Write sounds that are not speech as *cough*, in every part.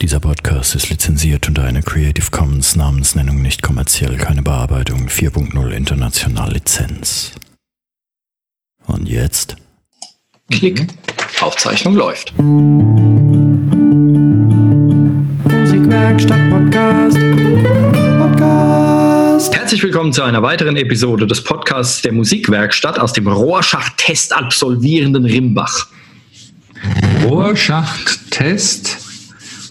Dieser Podcast ist lizenziert unter einer Creative Commons Namensnennung nicht kommerziell, keine Bearbeitung 4.0 international Lizenz. Und jetzt? Klick. Aufzeichnung läuft. Musikwerkstatt Podcast. Podcast. Herzlich willkommen zu einer weiteren Episode des Podcasts der Musikwerkstatt aus dem Rohrschacht-Test absolvierenden Rimbach. Rohrschacht-Test.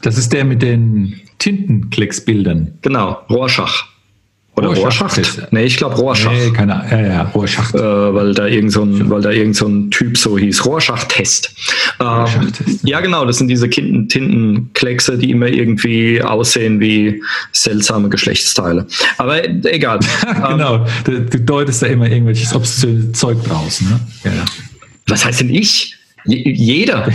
Das ist der mit den Tintenklecksbildern. Genau, Rohrschach. Oder Rohrschacht. Rohrschacht? Nee, ich glaube Rohrschach. Nee, keine Ahnung. Ja, ja, Rohrschacht. Äh, weil da irgend so ein, weil da irgend so ein Typ so hieß. Rohrschacht-Test. Ähm, ja, genau, das sind diese Kinten- Tintenkleckse, die immer irgendwie aussehen wie seltsame Geschlechtsteile. Aber egal. *laughs* Ähm, genau. Du, du deutest da immer irgendwelches obszöne Zeug draus. Ne? Ja, ja. was heißt denn ich? Je, jeder.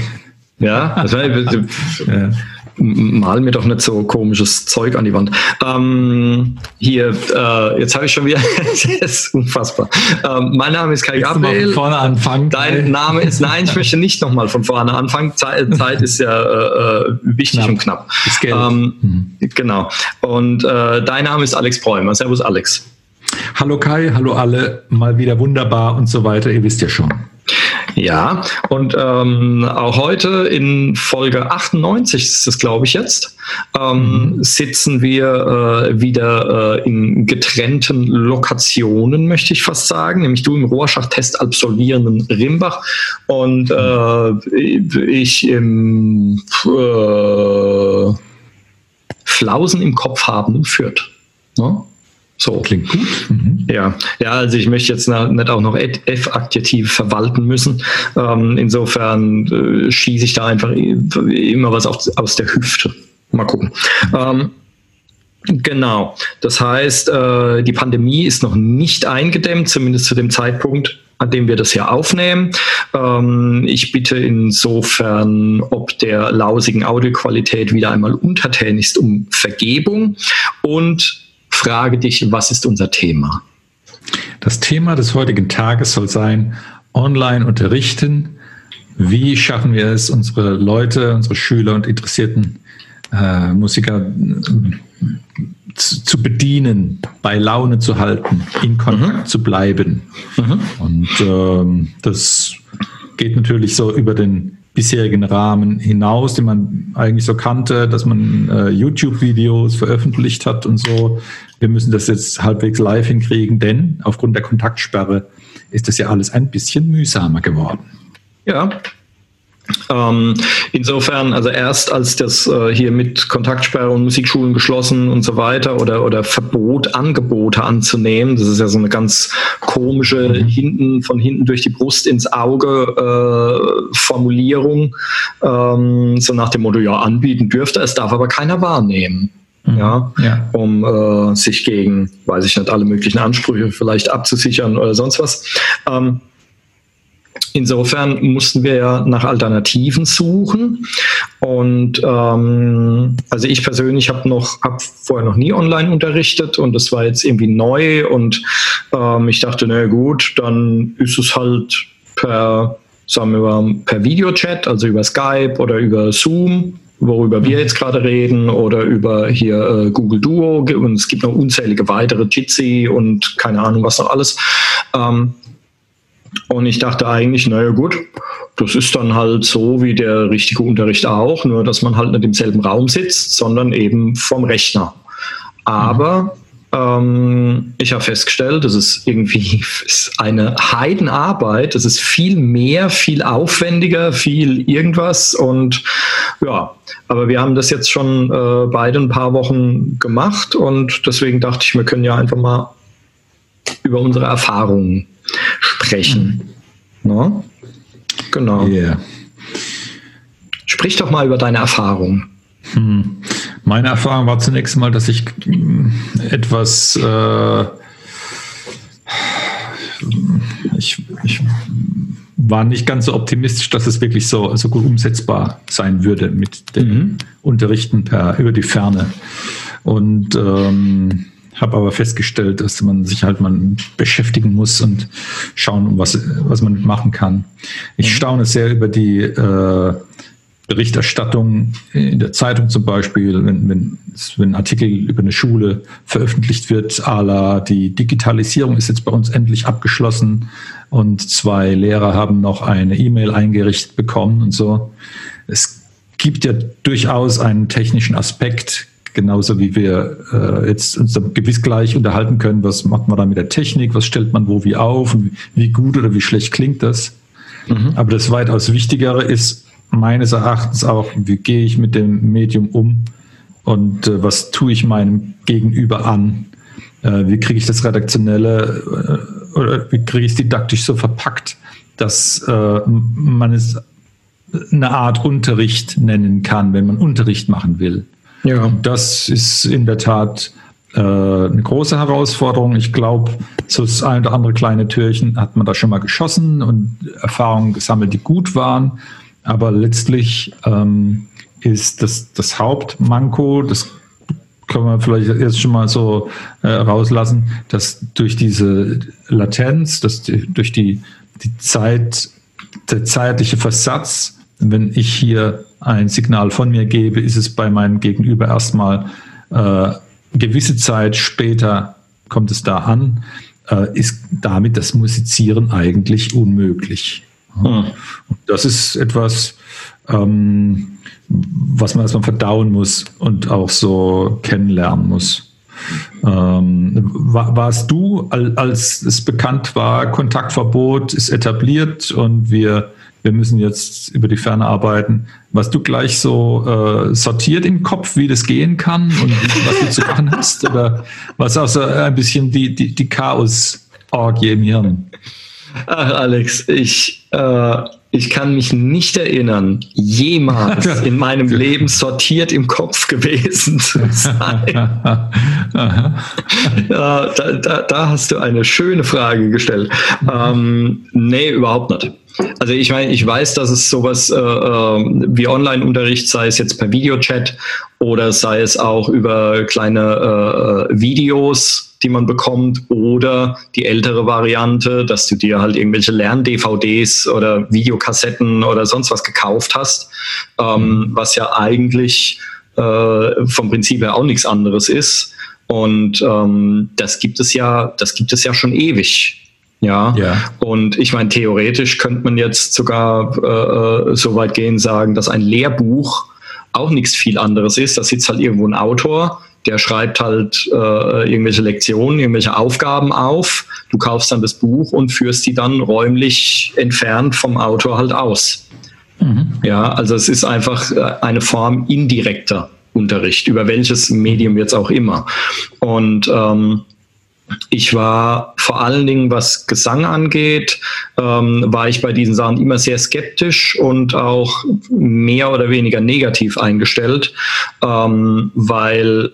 Ja, das war, *laughs* Ja. Mal mir doch nicht so komisches Zeug an die Wand. Ähm, hier, äh, jetzt habe ich schon wieder, *laughs* das ist unfassbar. Ähm, mein Name ist Kai Gabriel. vorne anfangen? Dein Name ist, nein, ich möchte nicht nochmal von vorne anfangen. Zeit, *laughs* Zeit ist ja äh, äh, wichtig Knapp. und knapp. Ist Geld. Ähm, Genau. Und äh, dein Name ist Alex Bräumer. Servus, Alex. Hallo Kai, hallo alle. Mal wieder wunderbar und so weiter. Ihr wisst ja schon. Ja, und ähm, auch heute in Folge 98 ist es, glaube ich, jetzt, ähm, sitzen wir äh, wieder äh, in getrennten Lokationen, möchte ich fast sagen, nämlich du im Rohrschacht-Test absolvierenden Rimbach und äh, ich im äh, Flausen im Kopf habenden Fürth. Ne? So. Klingt gut. Mhm. Ja, ja, also ich möchte jetzt nicht auch noch F-Adjektive verwalten müssen. Ähm, insofern äh, schieße ich da einfach immer was auf, aus der Hüfte. Mal gucken. Ähm, genau. Das heißt, äh, die Pandemie ist noch nicht eingedämmt, zumindest zu dem Zeitpunkt, an dem wir das hier aufnehmen. Ähm, ich bitte insofern, ob der lausigen Audioqualität wieder einmal untertänigst, um Vergebung und frage dich, was ist unser Thema? Das Thema des heutigen Tages soll sein, online unterrichten. Wie schaffen wir es, unsere Leute, unsere Schüler und interessierten äh, Musiker äh, zu, zu bedienen, bei Laune zu halten, in Kontakt zu bleiben. Und ähm, das geht natürlich so über den bisherigen Rahmen hinaus, den man eigentlich so kannte, dass man äh, YouTube-Videos veröffentlicht hat und so. Wir müssen das jetzt halbwegs live hinkriegen, denn aufgrund der Kontaktsperre ist das ja alles ein bisschen mühsamer geworden. Ja. Ähm, insofern, also erst als das äh, hier mit Kontaktsperre und Musikschulen geschlossen und so weiter oder, oder Verbot, Angebote anzunehmen, das ist ja so eine ganz komische hinten, von hinten durch die Brust ins Auge äh, Formulierung, ähm, so nach dem Motto, ja, anbieten dürfte, es darf aber keiner wahrnehmen. Ja, Ja. um äh, sich gegen, weiß ich nicht, alle möglichen Ansprüche vielleicht abzusichern oder sonst was. Ähm, insofern mussten wir ja nach Alternativen suchen. Und ähm, also ich persönlich habe noch, habe vorher noch nie online unterrichtet und das war jetzt irgendwie neu und ähm, ich dachte, na gut, dann ist es halt per, sagen wir mal, per Videochat, also über Skype oder über Zoom worüber wir jetzt gerade reden, oder über hier äh, Google Duo und es gibt noch unzählige weitere, Jitsi und keine Ahnung was noch alles. Ähm, und ich dachte eigentlich, naja gut, das ist dann halt so wie der richtige Unterricht auch, nur dass man halt nicht im selben Raum sitzt, sondern eben vom Rechner. Aber ähm, ich habe festgestellt, das ist irgendwie *laughs* ist eine Heidenarbeit, das ist viel mehr, viel aufwendiger, viel irgendwas und ja, aber wir haben das jetzt schon äh, beide ein paar Wochen gemacht und deswegen dachte ich, wir können ja einfach mal über unsere Erfahrungen sprechen. Ne? Genau. Yeah. Sprich doch mal über deine Erfahrungen. Hm. Meine Erfahrung war zunächst mal, dass ich mm, etwas, äh, ich, ich war nicht ganz so optimistisch, dass es wirklich so, so gut umsetzbar sein würde mit dem Unterrichten per, über die Ferne. Und ähm, habe aber festgestellt, dass man sich halt mal beschäftigen muss und schauen, was, was man machen kann. Ich staune sehr über die äh, Berichterstattung in der Zeitung zum Beispiel, wenn, wenn, wenn ein Artikel über eine Schule veröffentlicht wird, à la die Digitalisierung ist jetzt bei uns endlich abgeschlossen und zwei Lehrer haben noch eine E-Mail eingerichtet bekommen und so. Es gibt ja durchaus einen technischen Aspekt, genauso wie wir äh, jetzt uns gewiss gleich unterhalten können, was macht man da mit der Technik, was stellt man wo wie auf und wie gut oder wie schlecht klingt das. Mhm. Aber das weitaus Wichtigere ist meines Erachtens auch, wie gehe ich mit dem Medium um und äh, was tue ich meinem Gegenüber an? Äh, wie kriege ich das redaktionelle äh, oder wie kriege ich es didaktisch so verpackt, dass äh, man es eine Art Unterricht nennen kann, wenn man Unterricht machen will. Ja. Das ist in der Tat äh, eine große Herausforderung. Ich glaube, so das ein oder andere kleine Türchen hat man da schon mal geschossen und Erfahrungen gesammelt, die gut waren. Aber letztlich ähm, ist das, das Hauptmanko, das können wir vielleicht jetzt schon mal so äh, rauslassen, dass durch diese Latenz, dass die, durch die, die Zeit, der zeitliche Versatz, wenn ich hier ein Signal von mir gebe, ist es bei meinem Gegenüber erstmal äh, gewisse Zeit später kommt es da an, äh, ist damit das Musizieren eigentlich unmöglich. Hm. Das ist etwas, ähm, was man erstmal verdauen muss und auch so kennenlernen muss. Ähm, warst du, als es bekannt war, Kontaktverbot ist etabliert und wir wir müssen jetzt über die Ferne arbeiten. Was du gleich so äh, sortiert im Kopf, wie das gehen kann und was du zu machen hast? Oder was auch so ein bisschen die, die, die Chaos-Orgie im Hirn? Ach, Alex, ich, äh, ich kann mich nicht erinnern, jemals *laughs* in meinem Leben sortiert im Kopf gewesen zu sein. ja, *laughs* da, da, da, hast du eine schöne Frage gestellt. Ähm, nee, überhaupt nicht. Also ich meine, ich weiß, dass es sowas äh, äh, wie Online-Unterricht, sei es jetzt per Videochat oder sei es auch über kleine äh, Videos, die man bekommt, oder die ältere Variante, dass du dir halt irgendwelche Lern-DVDs oder Videokassetten oder sonst was gekauft hast, ähm, was ja eigentlich äh, vom Prinzip her auch nichts anderes ist. Und ähm, das gibt es ja, das gibt es ja schon ewig. Ja. ja. Und ich meine, theoretisch könnte man jetzt sogar äh, äh, so weit gehen, sagen, dass ein Lehrbuch auch nichts viel anderes ist. Da sitzt halt irgendwo ein Autor, der schreibt halt äh, irgendwelche Lektionen, irgendwelche Aufgaben auf. Du kaufst dann das Buch und führst die dann räumlich entfernt vom Autor halt aus. Mhm. Ja, also es ist einfach äh, eine Form indirekter Unterricht, über welches Medium jetzt auch immer. Und ähm, ich war vor allen Dingen, was Gesang angeht, ähm, war ich bei diesen Sachen immer sehr skeptisch und auch mehr oder weniger negativ eingestellt, ähm, weil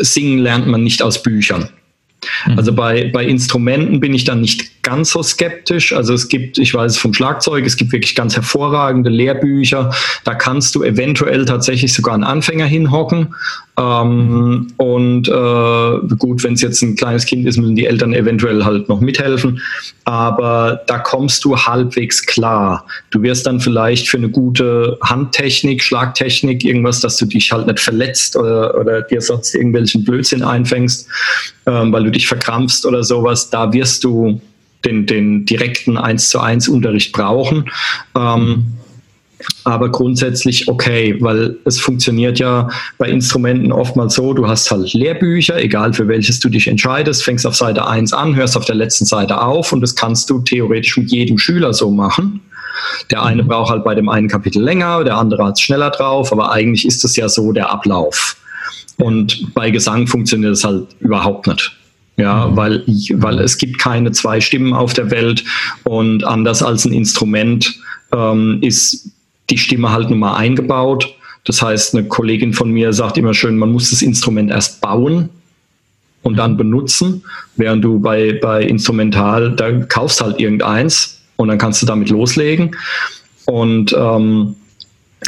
singen lernt man nicht aus Büchern. Mhm. Also bei, bei Instrumenten bin ich dann nicht ganz so skeptisch. Also es gibt, ich weiß vom Schlagzeug, es gibt wirklich ganz hervorragende Lehrbücher. Da kannst du eventuell tatsächlich sogar einen Anfänger hinhocken. Ähm, und äh, gut, wenn es jetzt ein kleines Kind ist, müssen die Eltern eventuell halt noch mithelfen. Aber da kommst du halbwegs klar. Du wirst dann vielleicht für eine gute Handtechnik, Schlagtechnik, irgendwas, dass du dich halt nicht verletzt oder, oder dir sonst irgendwelchen Blödsinn einfängst, ähm, weil du dich verkrampfst oder sowas. Da wirst du den, den direkten 1 zu 1 Unterricht brauchen. Ähm, aber grundsätzlich okay, weil es funktioniert ja bei Instrumenten oftmals so, du hast halt Lehrbücher, egal für welches du dich entscheidest, fängst auf Seite 1 an, hörst auf der letzten Seite auf und das kannst du theoretisch mit jedem Schüler so machen. Der eine mhm. braucht halt bei dem einen Kapitel länger, der andere hat es schneller drauf, aber eigentlich ist es ja so der Ablauf. Und bei Gesang funktioniert es halt überhaupt nicht. Ja, weil, weil es gibt keine zwei Stimmen auf der Welt und anders als ein Instrument ähm, ist die Stimme halt nun mal eingebaut. Das heißt, eine Kollegin von mir sagt immer schön, man muss das Instrument erst bauen und dann benutzen, während du bei, bei Instrumental, da kaufst halt irgendeins und dann kannst du damit loslegen. Und ähm,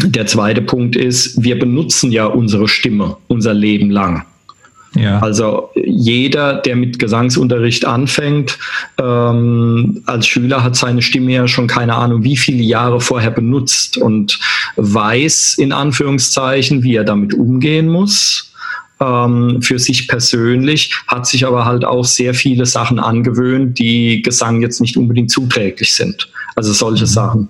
der zweite Punkt ist, wir benutzen ja unsere Stimme unser Leben lang. Ja. Also jeder, der mit Gesangsunterricht anfängt, ähm, als Schüler hat seine Stimme ja schon keine Ahnung, wie viele Jahre vorher benutzt und weiß in Anführungszeichen, wie er damit umgehen muss ähm, für sich persönlich, hat sich aber halt auch sehr viele Sachen angewöhnt, die Gesang jetzt nicht unbedingt zuträglich sind. Also solche mhm. Sachen.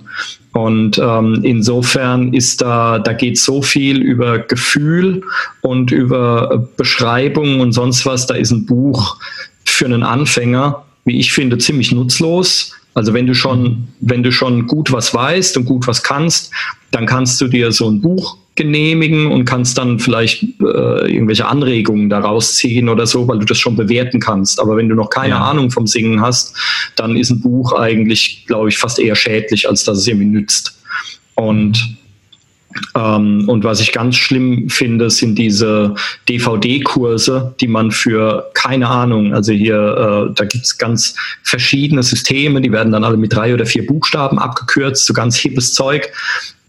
Und ähm, insofern ist da, da geht so viel über Gefühl und über Beschreibung und sonst was. Da ist ein Buch für einen Anfänger, wie ich finde, ziemlich nutzlos. Also wenn du schon, wenn du schon gut was weißt und gut was kannst, dann kannst du dir so ein Buch genehmigen und kannst dann vielleicht äh, irgendwelche Anregungen daraus ziehen oder so, weil du das schon bewerten kannst. Aber wenn du noch keine ja. Ahnung vom Singen hast, dann ist ein Buch eigentlich, glaube ich, fast eher schädlich, als dass es irgendwie nützt. Und ähm, und was ich ganz schlimm finde, sind diese DVD-Kurse, die man für keine Ahnung, also hier, äh, da gibt es ganz verschiedene Systeme, die werden dann alle mit drei oder vier Buchstaben abgekürzt, so ganz hippes Zeug.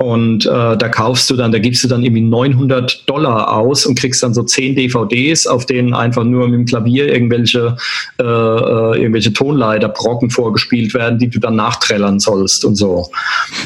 Und äh, da kaufst du dann, da gibst du dann irgendwie 900 Dollar aus und kriegst dann so 10 DVDs, auf denen einfach nur mit dem Klavier irgendwelche, äh, äh, irgendwelche Tonleiterbrocken vorgespielt werden, die du dann nachträllern sollst und so.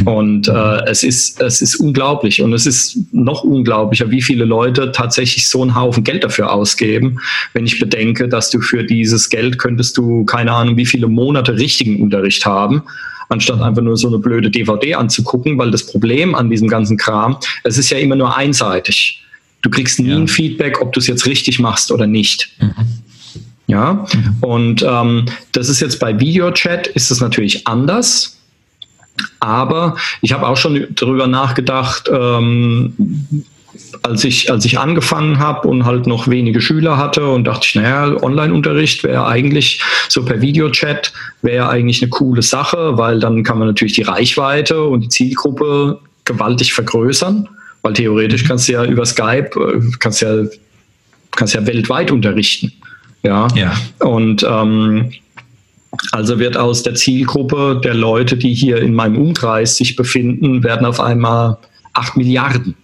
Und äh, es, ist, es ist unglaublich. Und es ist noch unglaublicher, wie viele Leute tatsächlich so einen Haufen Geld dafür ausgeben, wenn ich bedenke, dass du für dieses Geld könntest du keine Ahnung, wie viele Monate richtigen Unterricht haben anstatt einfach nur so eine blöde DVD anzugucken, weil das Problem an diesem ganzen Kram, es ist ja immer nur einseitig. Du kriegst nie ja. ein Feedback, ob du es jetzt richtig machst oder nicht. Mhm. Ja, mhm. und ähm, das ist jetzt bei Videochat ist es natürlich anders. Aber ich habe auch schon darüber nachgedacht, ähm, als ich, als ich angefangen habe und halt noch wenige Schüler hatte und dachte ich, naja, Online-Unterricht wäre eigentlich so per Videochat wäre eigentlich eine coole Sache, weil dann kann man natürlich die Reichweite und die Zielgruppe gewaltig vergrößern, weil theoretisch mhm. kannst du ja über Skype, äh, kannst ja, kannst ja weltweit unterrichten. Ja. ja. Und ähm, also wird aus der Zielgruppe der Leute, die hier in meinem Umkreis sich befinden, werden auf einmal acht Milliarden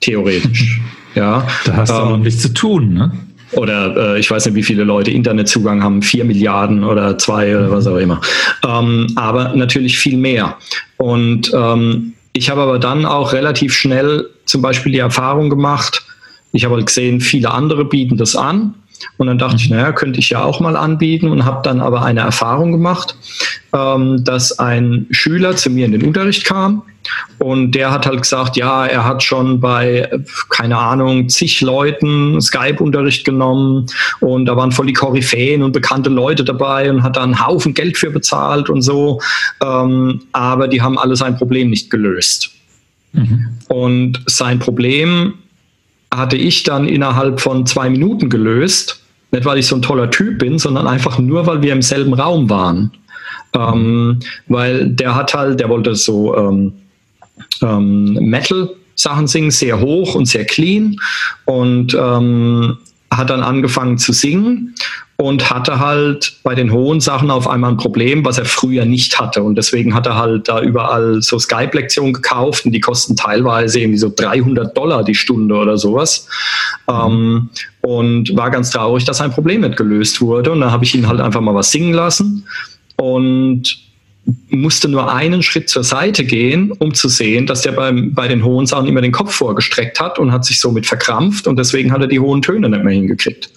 theoretisch. *laughs* ja. Da hast du ähm, auch nichts zu tun, ne? Oder äh, ich weiß nicht, wie viele Leute Internetzugang haben, vier Milliarden oder zwei oder was auch immer. Ähm, aber natürlich viel mehr. Und ähm, ich habe aber dann auch relativ schnell zum Beispiel die Erfahrung gemacht, ich habe halt gesehen, viele andere bieten das an. Und dann dachte ich, naja, könnte ich ja auch mal anbieten und habe dann aber eine Erfahrung gemacht, ähm, dass ein Schüler zu mir in den Unterricht kam und der hat halt gesagt, ja, er hat schon bei, keine Ahnung, zig Leuten Skype-Unterricht genommen und da waren voll die Koryphäen und bekannte Leute dabei und hat da einen Haufen Geld für bezahlt und so. Ähm, aber die haben alle sein Problem nicht gelöst. Mhm. Und sein Problem hatte ich dann innerhalb von zwei Minuten gelöst. Nicht, weil ich so ein toller Typ bin, sondern einfach nur, weil wir im selben Raum waren. Ähm, weil der hat halt, der wollte so ähm, ähm, Metal Sachen singen, sehr hoch und sehr clean und ähm, hat dann angefangen zu singen und hatte halt bei den hohen Sachen auf einmal ein Problem, was er früher nicht hatte. Und deswegen hat er halt da überall so Skype-Lektionen gekauft und die kosten teilweise irgendwie so 300 Dollar die Stunde oder sowas. Ähm, und war ganz traurig, dass sein Problem nicht gelöst wurde. Und dann habe ich ihn halt einfach mal was singen lassen. Und musste nur einen Schritt zur Seite gehen, um zu sehen, dass der beim, bei den hohen Sachen immer den Kopf vorgestreckt hat und hat sich somit verkrampft und deswegen hat er die hohen Töne nicht mehr hingekriegt.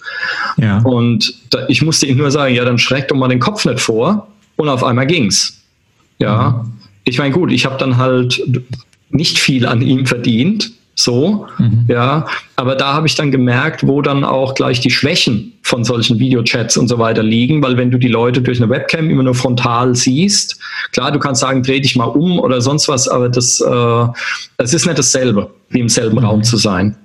Ja. Und da, ich musste ihm nur sagen, ja, dann schreck doch mal den Kopf nicht vor und auf einmal ging's. Ja, mhm. ich meine, gut, ich habe dann halt nicht viel an ihm verdient, so, mhm. ja. Aber da habe ich dann gemerkt, wo dann auch gleich die Schwächen von solchen Videochats und so weiter liegen, weil wenn du die Leute durch eine Webcam immer nur frontal siehst, klar, du kannst sagen, dreh dich mal um oder sonst was, aber das, äh, das ist nicht dasselbe, wie im selben mhm. Raum zu sein.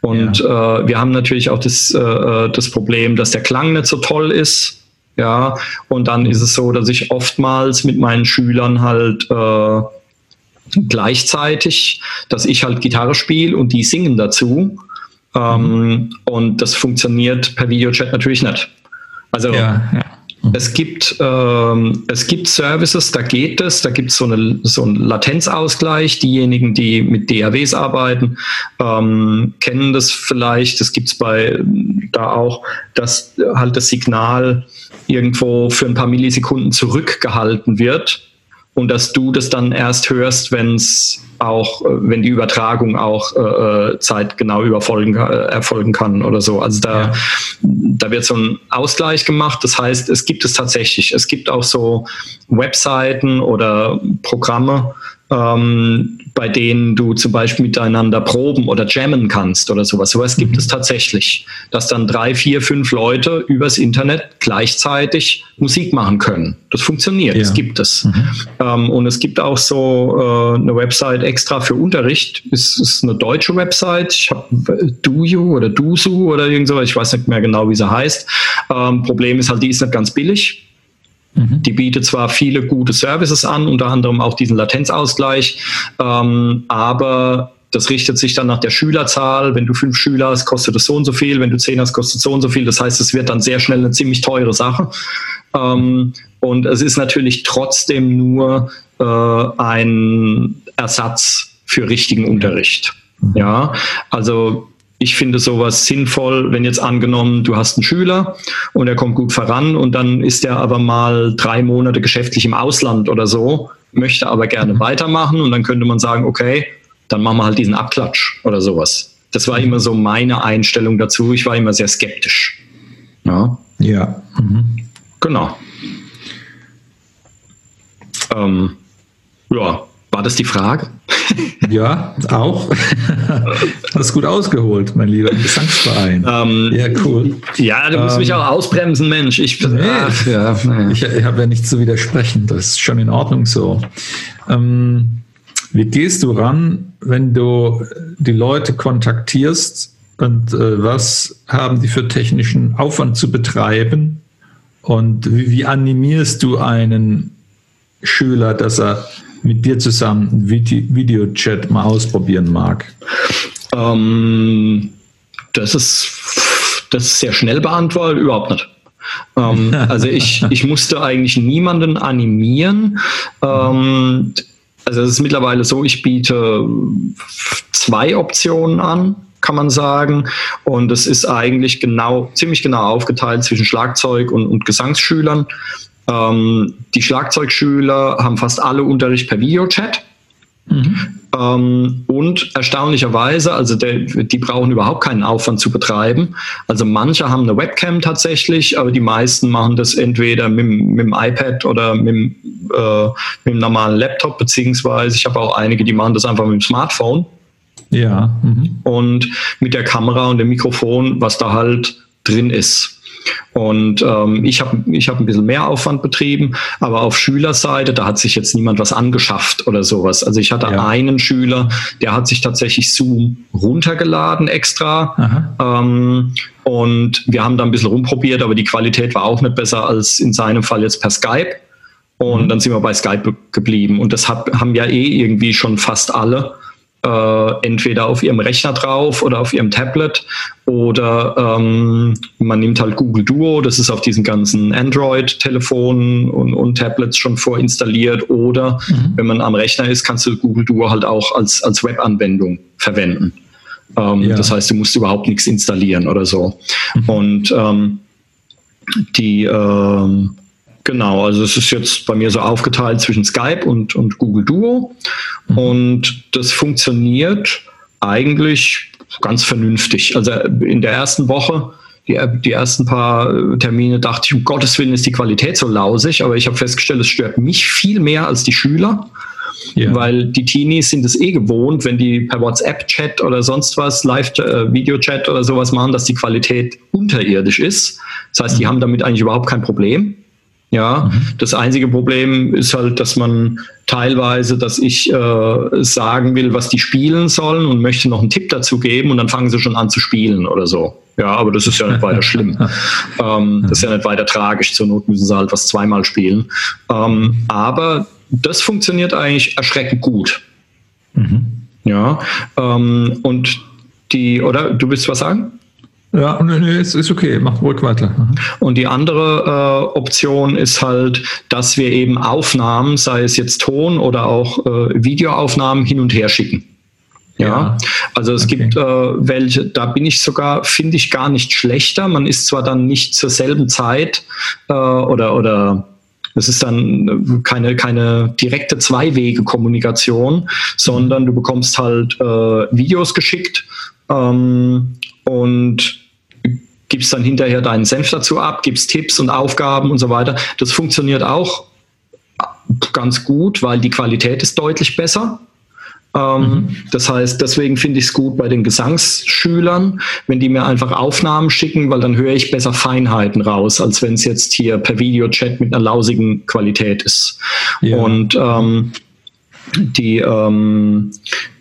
Und ja. äh, wir haben natürlich auch das, äh, das Problem, dass der Klang nicht so toll ist. Ja, und dann ist es so, dass ich oftmals mit meinen Schülern halt äh, gleichzeitig, dass ich halt Gitarre spiele und die singen dazu. Ähm, mhm. Und das funktioniert per Videochat natürlich nicht. Also ja, ja. Es gibt, ähm, es gibt Services, da geht es, da gibt es so, eine, so einen Latenzausgleich. Diejenigen, die mit DAWs arbeiten, ähm, kennen das vielleicht. Das gibt es bei da auch, dass halt das Signal irgendwo für ein paar Millisekunden zurückgehalten wird und dass du das dann erst hörst, wenn es auch, äh, wenn die Übertragung auch äh, äh zeitgenau überfolgen, äh, erfolgen kann oder so. Also da, ja. da wird so ein Ausgleich gemacht. Das heißt, es gibt es tatsächlich. Es gibt auch so Webseiten oder Programme, ähm, bei denen du zum Beispiel miteinander proben oder jammen kannst oder sowas. Sowas gibt mhm. es tatsächlich, dass dann drei, vier, fünf Leute übers Internet gleichzeitig Musik machen können. Das funktioniert, ja. das gibt es. Mhm. Ähm, und es gibt auch so äh, eine Website extra für Unterricht. Es ist eine deutsche Website. Ich habe DuYu oder DuSu oder irgend so, ich weiß nicht mehr genau, wie sie heißt. Ähm, Problem ist halt, die ist nicht ganz billig Mhm. Die bietet zwar viele gute Services an, unter anderem auch diesen Latenzausgleich, ähm, aber das richtet sich dann nach der Schülerzahl. Wenn du fünf Schüler hast, kostet es so und so viel. Wenn du zehn hast, kostet es so und so viel. Das heißt, es wird dann sehr schnell eine ziemlich teure Sache. Ähm, und es ist natürlich trotzdem nur äh, ein Ersatz für richtigen Unterricht. Ja, also ich finde sowas sinnvoll, wenn jetzt angenommen, du hast einen Schüler und er kommt gut voran und dann ist er aber mal drei Monate geschäftlich im Ausland oder so, möchte aber gerne mhm. weitermachen und dann könnte man sagen, okay, dann machen wir halt diesen Abklatsch oder sowas. Das war immer so meine Einstellung dazu. Ich war immer sehr skeptisch. Ja. Ja. Mhm. Genau. Ähm, ja, war das die Frage? *laughs* Ja, auch. *laughs* Hast gut ausgeholt, mein lieber Gesangsverein. Ähm, ja, cool. Ja, du musst ähm, mich auch ausbremsen, Mensch. Ich, nee, ach, ja, nee. ich, ich habe ja nichts zu widersprechen. Das ist schon in Ordnung so. Ähm, wie gehst du ran, wenn du die Leute kontaktierst und äh, was haben die für technischen Aufwand zu betreiben? Und wie, wie animierst du einen Schüler, dass er mit dir zusammen Videochat mal ausprobieren mag? Ähm, das ist das ist sehr schnell beantwortet, überhaupt nicht. Ähm, *laughs* also ich, ich musste eigentlich niemanden animieren. Ähm, also es ist mittlerweile so, ich biete zwei Optionen an, kann man sagen. Und es ist eigentlich genau, ziemlich genau aufgeteilt zwischen Schlagzeug und, und Gesangsschülern. Ähm, die Schlagzeugschüler haben fast alle Unterricht per Videochat. Mhm. Ähm, und erstaunlicherweise, also der, die brauchen überhaupt keinen Aufwand zu betreiben. Also manche haben eine Webcam tatsächlich, aber die meisten machen das entweder mit, mit dem iPad oder mit, äh, mit dem normalen Laptop, beziehungsweise ich habe auch einige, die machen das einfach mit dem Smartphone. Ja. Mhm. Und mit der Kamera und dem Mikrofon, was da halt drin ist. Und ähm, ich habe ich hab ein bisschen mehr Aufwand betrieben, aber auf Schülerseite, da hat sich jetzt niemand was angeschafft oder sowas. Also ich hatte ja. einen Schüler, der hat sich tatsächlich Zoom runtergeladen extra. Ähm, und wir haben da ein bisschen rumprobiert, aber die Qualität war auch nicht besser als in seinem Fall jetzt per Skype. Und mhm. dann sind wir bei Skype geblieben. Und das hat, haben ja eh irgendwie schon fast alle äh, entweder auf ihrem Rechner drauf oder auf ihrem Tablet oder ähm, man nimmt halt Google Duo, das ist auf diesen ganzen Android-Telefonen und, und, Tablets schon vorinstalliert oder mhm. wenn man am Rechner ist, kannst du Google Duo halt auch als, als Webanwendung verwenden. Ähm, ja. Das heißt, du musst überhaupt nichts installieren oder so. Mhm. Und ähm, die ähm, Genau, also es ist jetzt bei mir so aufgeteilt zwischen Skype und, und Google Duo. Mhm. Und das funktioniert eigentlich ganz vernünftig. Also in der ersten Woche, die, die ersten paar Termine, dachte ich, um Gottes Willen ist die Qualität so lausig, aber ich habe festgestellt, es stört mich viel mehr als die Schüler. Ja. Weil die Teenies sind es eh gewohnt, wenn die per WhatsApp-Chat oder sonst was, Live-Video-Chat oder sowas machen, dass die Qualität unterirdisch ist. Das heißt, die mhm. haben damit eigentlich überhaupt kein Problem. Ja, mhm. das einzige Problem ist halt, dass man teilweise, dass ich äh, sagen will, was die spielen sollen und möchte noch einen Tipp dazu geben und dann fangen sie schon an zu spielen oder so. Ja, aber das ist ja nicht weiter schlimm. *laughs* ähm, das ist ja nicht weiter tragisch. Zur Not müssen sie halt was zweimal spielen. Ähm, aber das funktioniert eigentlich erschreckend gut. Mhm. Ja, ähm, und die, oder du willst was sagen? Ja, nee, ist, ist okay, macht ruhig weiter. Mhm. Und die andere äh, Option ist halt, dass wir eben Aufnahmen, sei es jetzt Ton oder auch äh, Videoaufnahmen, hin und her schicken. Ja, ja. also es okay. gibt äh, welche, da bin ich sogar, finde ich gar nicht schlechter. Man ist zwar dann nicht zur selben Zeit äh, oder, oder es ist dann keine, keine direkte Zwei-Wege-Kommunikation, sondern du bekommst halt äh, Videos geschickt ähm, und gibst dann hinterher deinen Senf dazu ab, gibst Tipps und Aufgaben und so weiter. Das funktioniert auch ganz gut, weil die Qualität ist deutlich besser. Ähm, mhm. Das heißt, deswegen finde ich es gut bei den Gesangsschülern, wenn die mir einfach Aufnahmen schicken, weil dann höre ich besser Feinheiten raus, als wenn es jetzt hier per Videochat mit einer lausigen Qualität ist. Ja. Und ähm, die, ähm,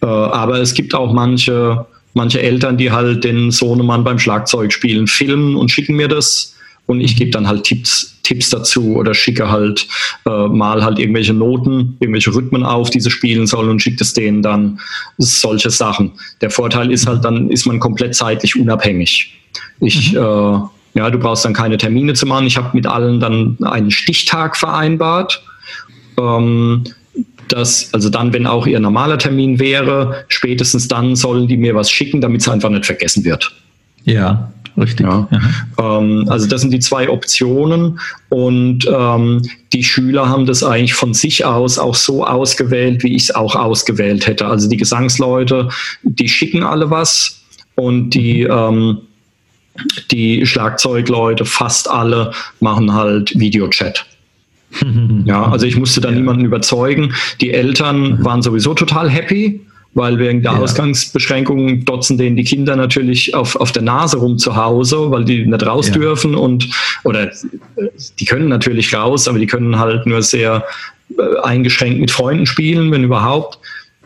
äh, aber es gibt auch manche, manche Eltern, die halt den Sohnemann beim Schlagzeugspielen filmen und schicken mir das und ich gebe dann halt Tipps, Tipps dazu oder schicke halt äh, mal halt irgendwelche Noten, irgendwelche Rhythmen auf, die sie spielen sollen und schicke es denen dann solche Sachen. Der Vorteil ist halt, dann ist man komplett zeitlich unabhängig. Ich, mhm. äh, ja, du brauchst dann keine Termine zu machen. Ich habe mit allen dann einen Stichtag vereinbart. Ähm, dass, also dann, wenn auch ihr normaler Termin wäre, spätestens dann sollen die mir was schicken, damit es einfach nicht vergessen wird. Ja, richtig. Ja. Ähm, also das sind die zwei Optionen und ähm, die Schüler haben das eigentlich von sich aus auch so ausgewählt, wie ich es auch ausgewählt hätte. Also die Gesangsleute, die schicken alle was und die ähm, die Schlagzeugleute, fast alle, machen halt Videochat. Ja, *laughs* also ich musste da ja. niemanden überzeugen. Die Eltern waren sowieso total happy weil wegen der ja. Ausgangsbeschränkungen dotzen denen die Kinder natürlich auf, auf der Nase rum zu Hause, weil die nicht raus ja. dürfen und oder die können natürlich raus, aber die können halt nur sehr äh, eingeschränkt mit Freunden spielen, wenn überhaupt.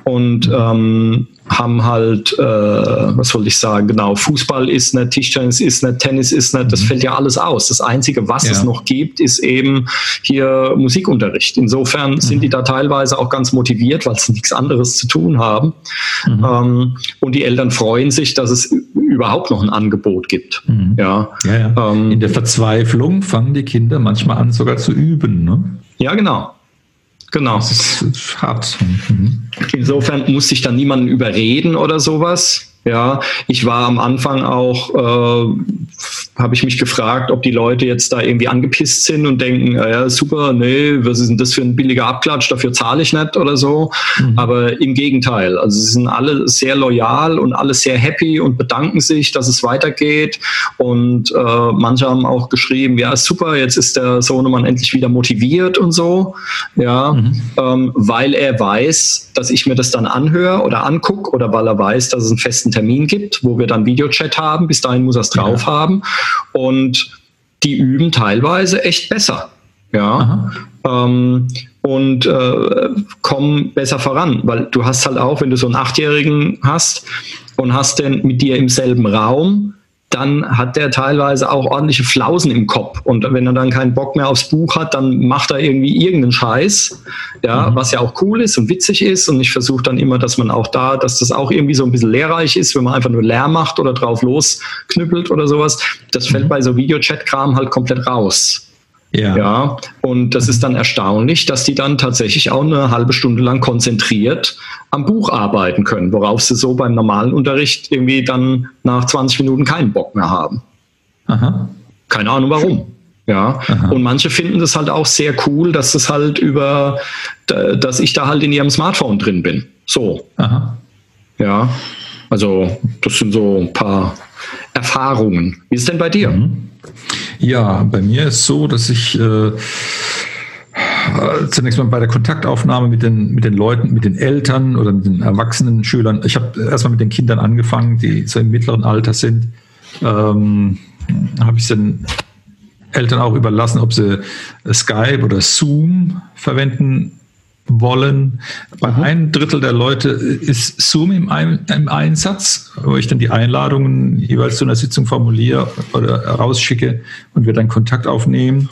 Und mhm. ähm, haben halt, äh, was wollte ich sagen, genau, Fußball ist nicht, Tischtennis ist nicht, Tennis ist nicht, das mhm. fällt ja alles aus. Das Einzige, was ja. es noch gibt, ist eben hier Musikunterricht. Insofern mhm. sind die da teilweise auch ganz motiviert, weil sie nichts anderes zu tun haben. Mhm. Ähm, und die Eltern freuen sich, dass es überhaupt noch ein Angebot gibt. Mhm. Ja. ja, ja. Ähm, In der Verzweiflung fangen die Kinder manchmal an, sogar zu üben. Ne? Ja, genau. Genau. Das ist hart. Mhm. Insofern musste ich dann niemanden überreden oder sowas. Ja, ich war am Anfang auch, äh, habe ich mich gefragt, ob die Leute jetzt da irgendwie angepisst sind und denken, ja super, nee, was ist denn das für ein billiger Abklatsch, dafür zahle ich nicht oder so. Mhm. Aber im Gegenteil, also sie sind alle sehr loyal und alle sehr happy und bedanken sich, dass es weitergeht. Und äh, manche haben auch geschrieben, ja super, jetzt ist der Sohnemann endlich wieder motiviert und so, ja, mhm. ähm, weil er weiß, dass ich mir das dann anhöre oder angucke oder weil er weiß, dass es einen festen festen Termin gibt, wo wir dann Videochat haben. Bis dahin muss er es drauf ja. haben. Und die üben teilweise echt besser. Ja. Ähm, und äh, kommen besser voran, weil du hast halt auch, wenn du so einen Achtjährigen hast und hast den mit dir im selben Raum, dann hat der teilweise auch ordentliche Flausen im Kopf. Und wenn er dann keinen Bock mehr aufs Buch hat, dann macht er irgendwie irgendeinen Scheiß, ja, mhm. was ja auch cool ist und witzig ist. Und ich versuche dann immer, dass man auch da, dass das auch irgendwie so ein bisschen lehrreich ist, wenn man einfach nur leer macht oder drauf losknüppelt oder sowas. Das fällt mhm. bei so Videochat-Kram halt komplett raus. Ja. ja. Und das ist dann erstaunlich, dass die dann tatsächlich auch eine halbe Stunde lang konzentriert am Buch arbeiten können, worauf sie so beim normalen Unterricht irgendwie dann nach 20 Minuten keinen Bock mehr haben. Aha. Keine Ahnung warum. Ja, Aha. und manche finden das halt auch sehr cool, dass es halt über, dass ich da halt in ihrem Smartphone drin bin. So. Aha. Ja, also das sind so ein paar Erfahrungen. Wie ist es denn bei dir? Mhm. Ja, bei mir ist so, dass ich äh, zunächst mal bei der Kontaktaufnahme mit den, mit den Leuten, mit den Eltern oder mit den erwachsenen Schülern, ich habe erstmal mit den Kindern angefangen, die so im mittleren Alter sind, ähm, habe ich den Eltern auch überlassen, ob sie Skype oder Zoom verwenden wollen. Bei mhm. einem Drittel der Leute ist Zoom im, im, Einsatz, wo ich dann die Einladungen jeweils zu einer Sitzung formuliere oder rausschicke und wir dann Kontakt aufnehmen.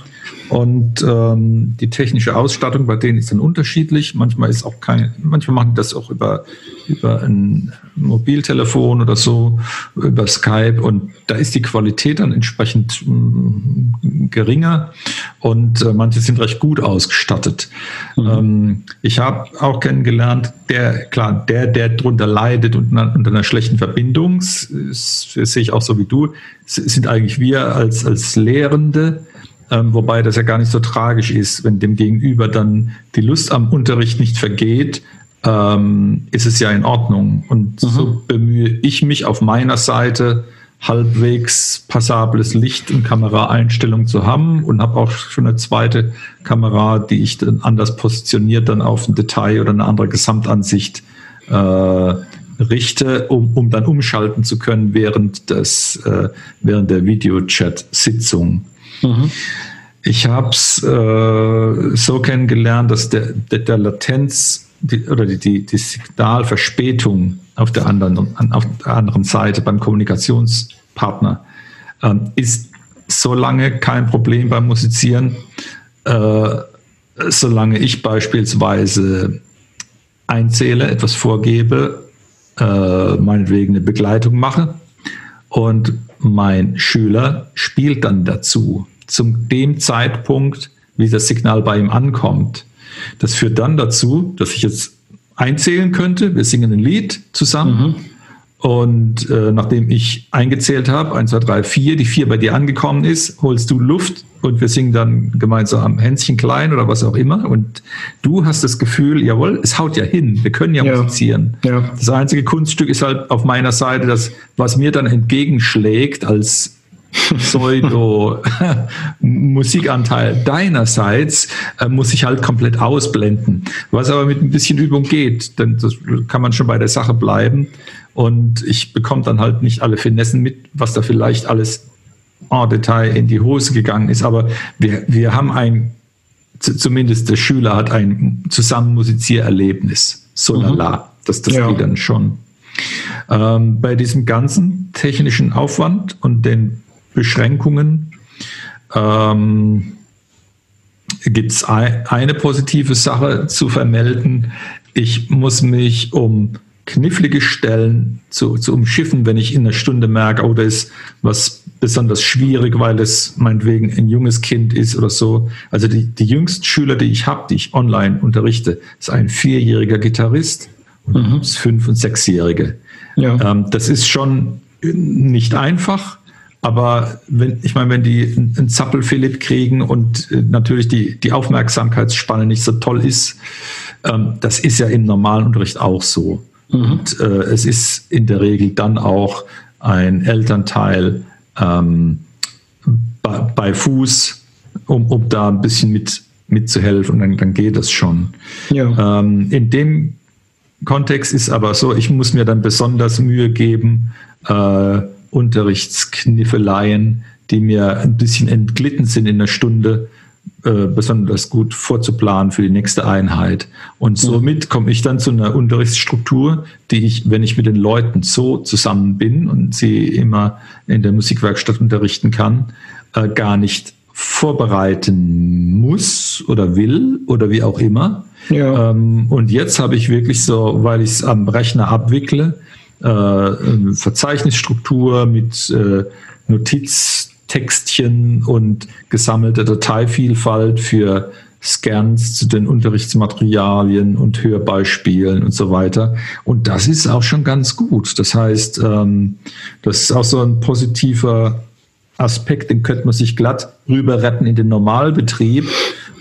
Und ähm, die technische Ausstattung bei denen ist dann unterschiedlich. Manchmal ist auch kein, manchmal machen die das auch über, über ein Mobiltelefon oder so, über Skype und da ist die Qualität dann entsprechend mh, mm, geringer und äh, manche sind recht gut ausgestattet. Mhm. Ähm, ich habe auch kennengelernt, der, klar, der, der darunter leidet unter, unter einer schlechten Verbindung, das, das sehe ich auch so wie du, sind eigentlich wir als, als Lehrende, ähm, wobei das ja gar nicht so tragisch ist, wenn dem Gegenüber dann die Lust am Unterricht nicht vergeht, ähm, ist es ja in Ordnung. Und mhm. so bemühe ich mich auf meiner Seite, halbwegs passables Licht und Kameraeinstellung zu haben und habe auch schon eine zweite Kamera, die ich dann anders positioniert dann auf ein Detail oder eine andere Gesamtansicht äh, richte, um, um dann umschalten zu können während des äh, während der Videochat-Sitzung. Mhm. Ich habe es äh, so kennengelernt, dass der, der, der Latenz die, oder die, die, die Signalverspätung auf der anderen, auf der anderen Seite beim Kommunikationspartner ähm, ist so lange kein Problem beim Musizieren, äh, solange ich beispielsweise einzähle, etwas vorgebe, äh, meinetwegen eine Begleitung mache und mein Schüler spielt dann dazu. Zum dem Zeitpunkt, wie das Signal bei ihm ankommt, das führt dann dazu, dass ich jetzt einzählen könnte. Wir singen ein Lied zusammen. Mhm. Und äh, nachdem ich eingezählt habe, 1, 2, 3, 4, die 4 bei dir angekommen ist, holst du Luft und wir singen dann gemeinsam Hänschen klein oder was auch immer. Und du hast das Gefühl, jawohl, es haut ja hin, wir können ja, ja. musizieren. Ja. Das einzige Kunststück ist halt auf meiner Seite, das, was mir dann entgegenschlägt als *laughs* Pseudo-Musikanteil *laughs* deinerseits äh, muss ich halt komplett ausblenden. Was aber mit ein bisschen Übung geht, denn das kann man schon bei der Sache bleiben. Und ich bekomme dann halt nicht alle Finessen mit, was da vielleicht alles en Detail in die Hose gegangen ist. Aber wir, wir haben ein, zumindest der Schüler hat ein Zusammenmusiziererlebnis. So lala. Mhm. Das, das ja. geht dann schon. Ähm, bei diesem ganzen technischen Aufwand und den Beschränkungen. Ähm, Gibt es ein, eine positive Sache zu vermelden? Ich muss mich um knifflige Stellen zu, zu umschiffen, wenn ich in einer Stunde merke, oh, da ist was besonders schwierig, weil es meinetwegen ein junges Kind ist oder so. Also die, die jüngsten Schüler, die ich habe, die ich online unterrichte, ist ein vierjähriger Gitarrist und mhm. fünf- und sechsjährige. Ja. Ähm, das ist schon nicht einfach. Aber wenn, ich meine, wenn die einen Zappel-Philipp kriegen und äh, natürlich die, die Aufmerksamkeitsspanne nicht so toll ist, ähm, das ist ja im normalen Unterricht auch so. Mhm. Und äh, es ist in der Regel dann auch ein Elternteil ähm, bei, bei, Fuß, um, um da ein bisschen mit, mitzuhelfen und dann, dann geht das schon. Ja. Ähm, in dem Kontext ist aber so, ich muss mir dann besonders Mühe geben, äh, Unterrichtskniffeleien, die mir ein bisschen entglitten sind in der Stunde, äh, besonders gut vorzuplanen für die nächste Einheit. Und somit komme ich dann zu einer Unterrichtsstruktur, die ich, wenn ich mit den Leuten so zusammen bin und sie immer in der Musikwerkstatt unterrichten kann, äh, gar nicht vorbereiten muss oder will oder wie auch immer. Ja. Ähm, und jetzt habe ich wirklich so, weil ich es am Rechner abwickle, äh, Verzeichnisstruktur mit äh, Notiztextchen und gesammelte Dateivielfalt für Scans zu den Unterrichtsmaterialien und Hörbeispielen und so weiter. Und das ist auch schon ganz gut. Das heißt, ähm, das ist auch so ein positiver Aspekt, den könnte man sich glatt rüber retten in den Normalbetrieb,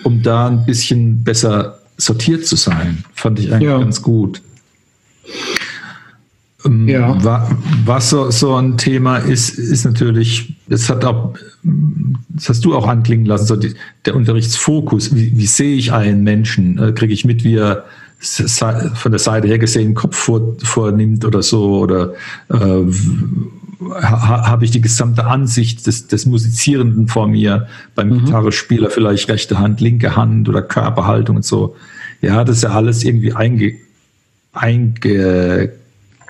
um da ein bisschen besser sortiert zu sein. Fand ich eigentlich ja. ganz gut. Ähm, ja. Was so, so ein Thema ist, ist natürlich, das hat auch, das hast du auch anklingen lassen, so die, der Unterrichtsfokus. Wie, wie sehe ich einen Menschen? Äh, Kriege ich mit, wie er von der Seite her gesehen Kopf vor, vornimmt oder so? Oder äh, ha, habe ich die gesamte Ansicht des, des Musizierenden vor mir? Beim mhm. Gitarrespieler vielleicht rechte Hand, linke Hand oder Körperhaltung und so. Ja, das ist ja alles irgendwie einge, einge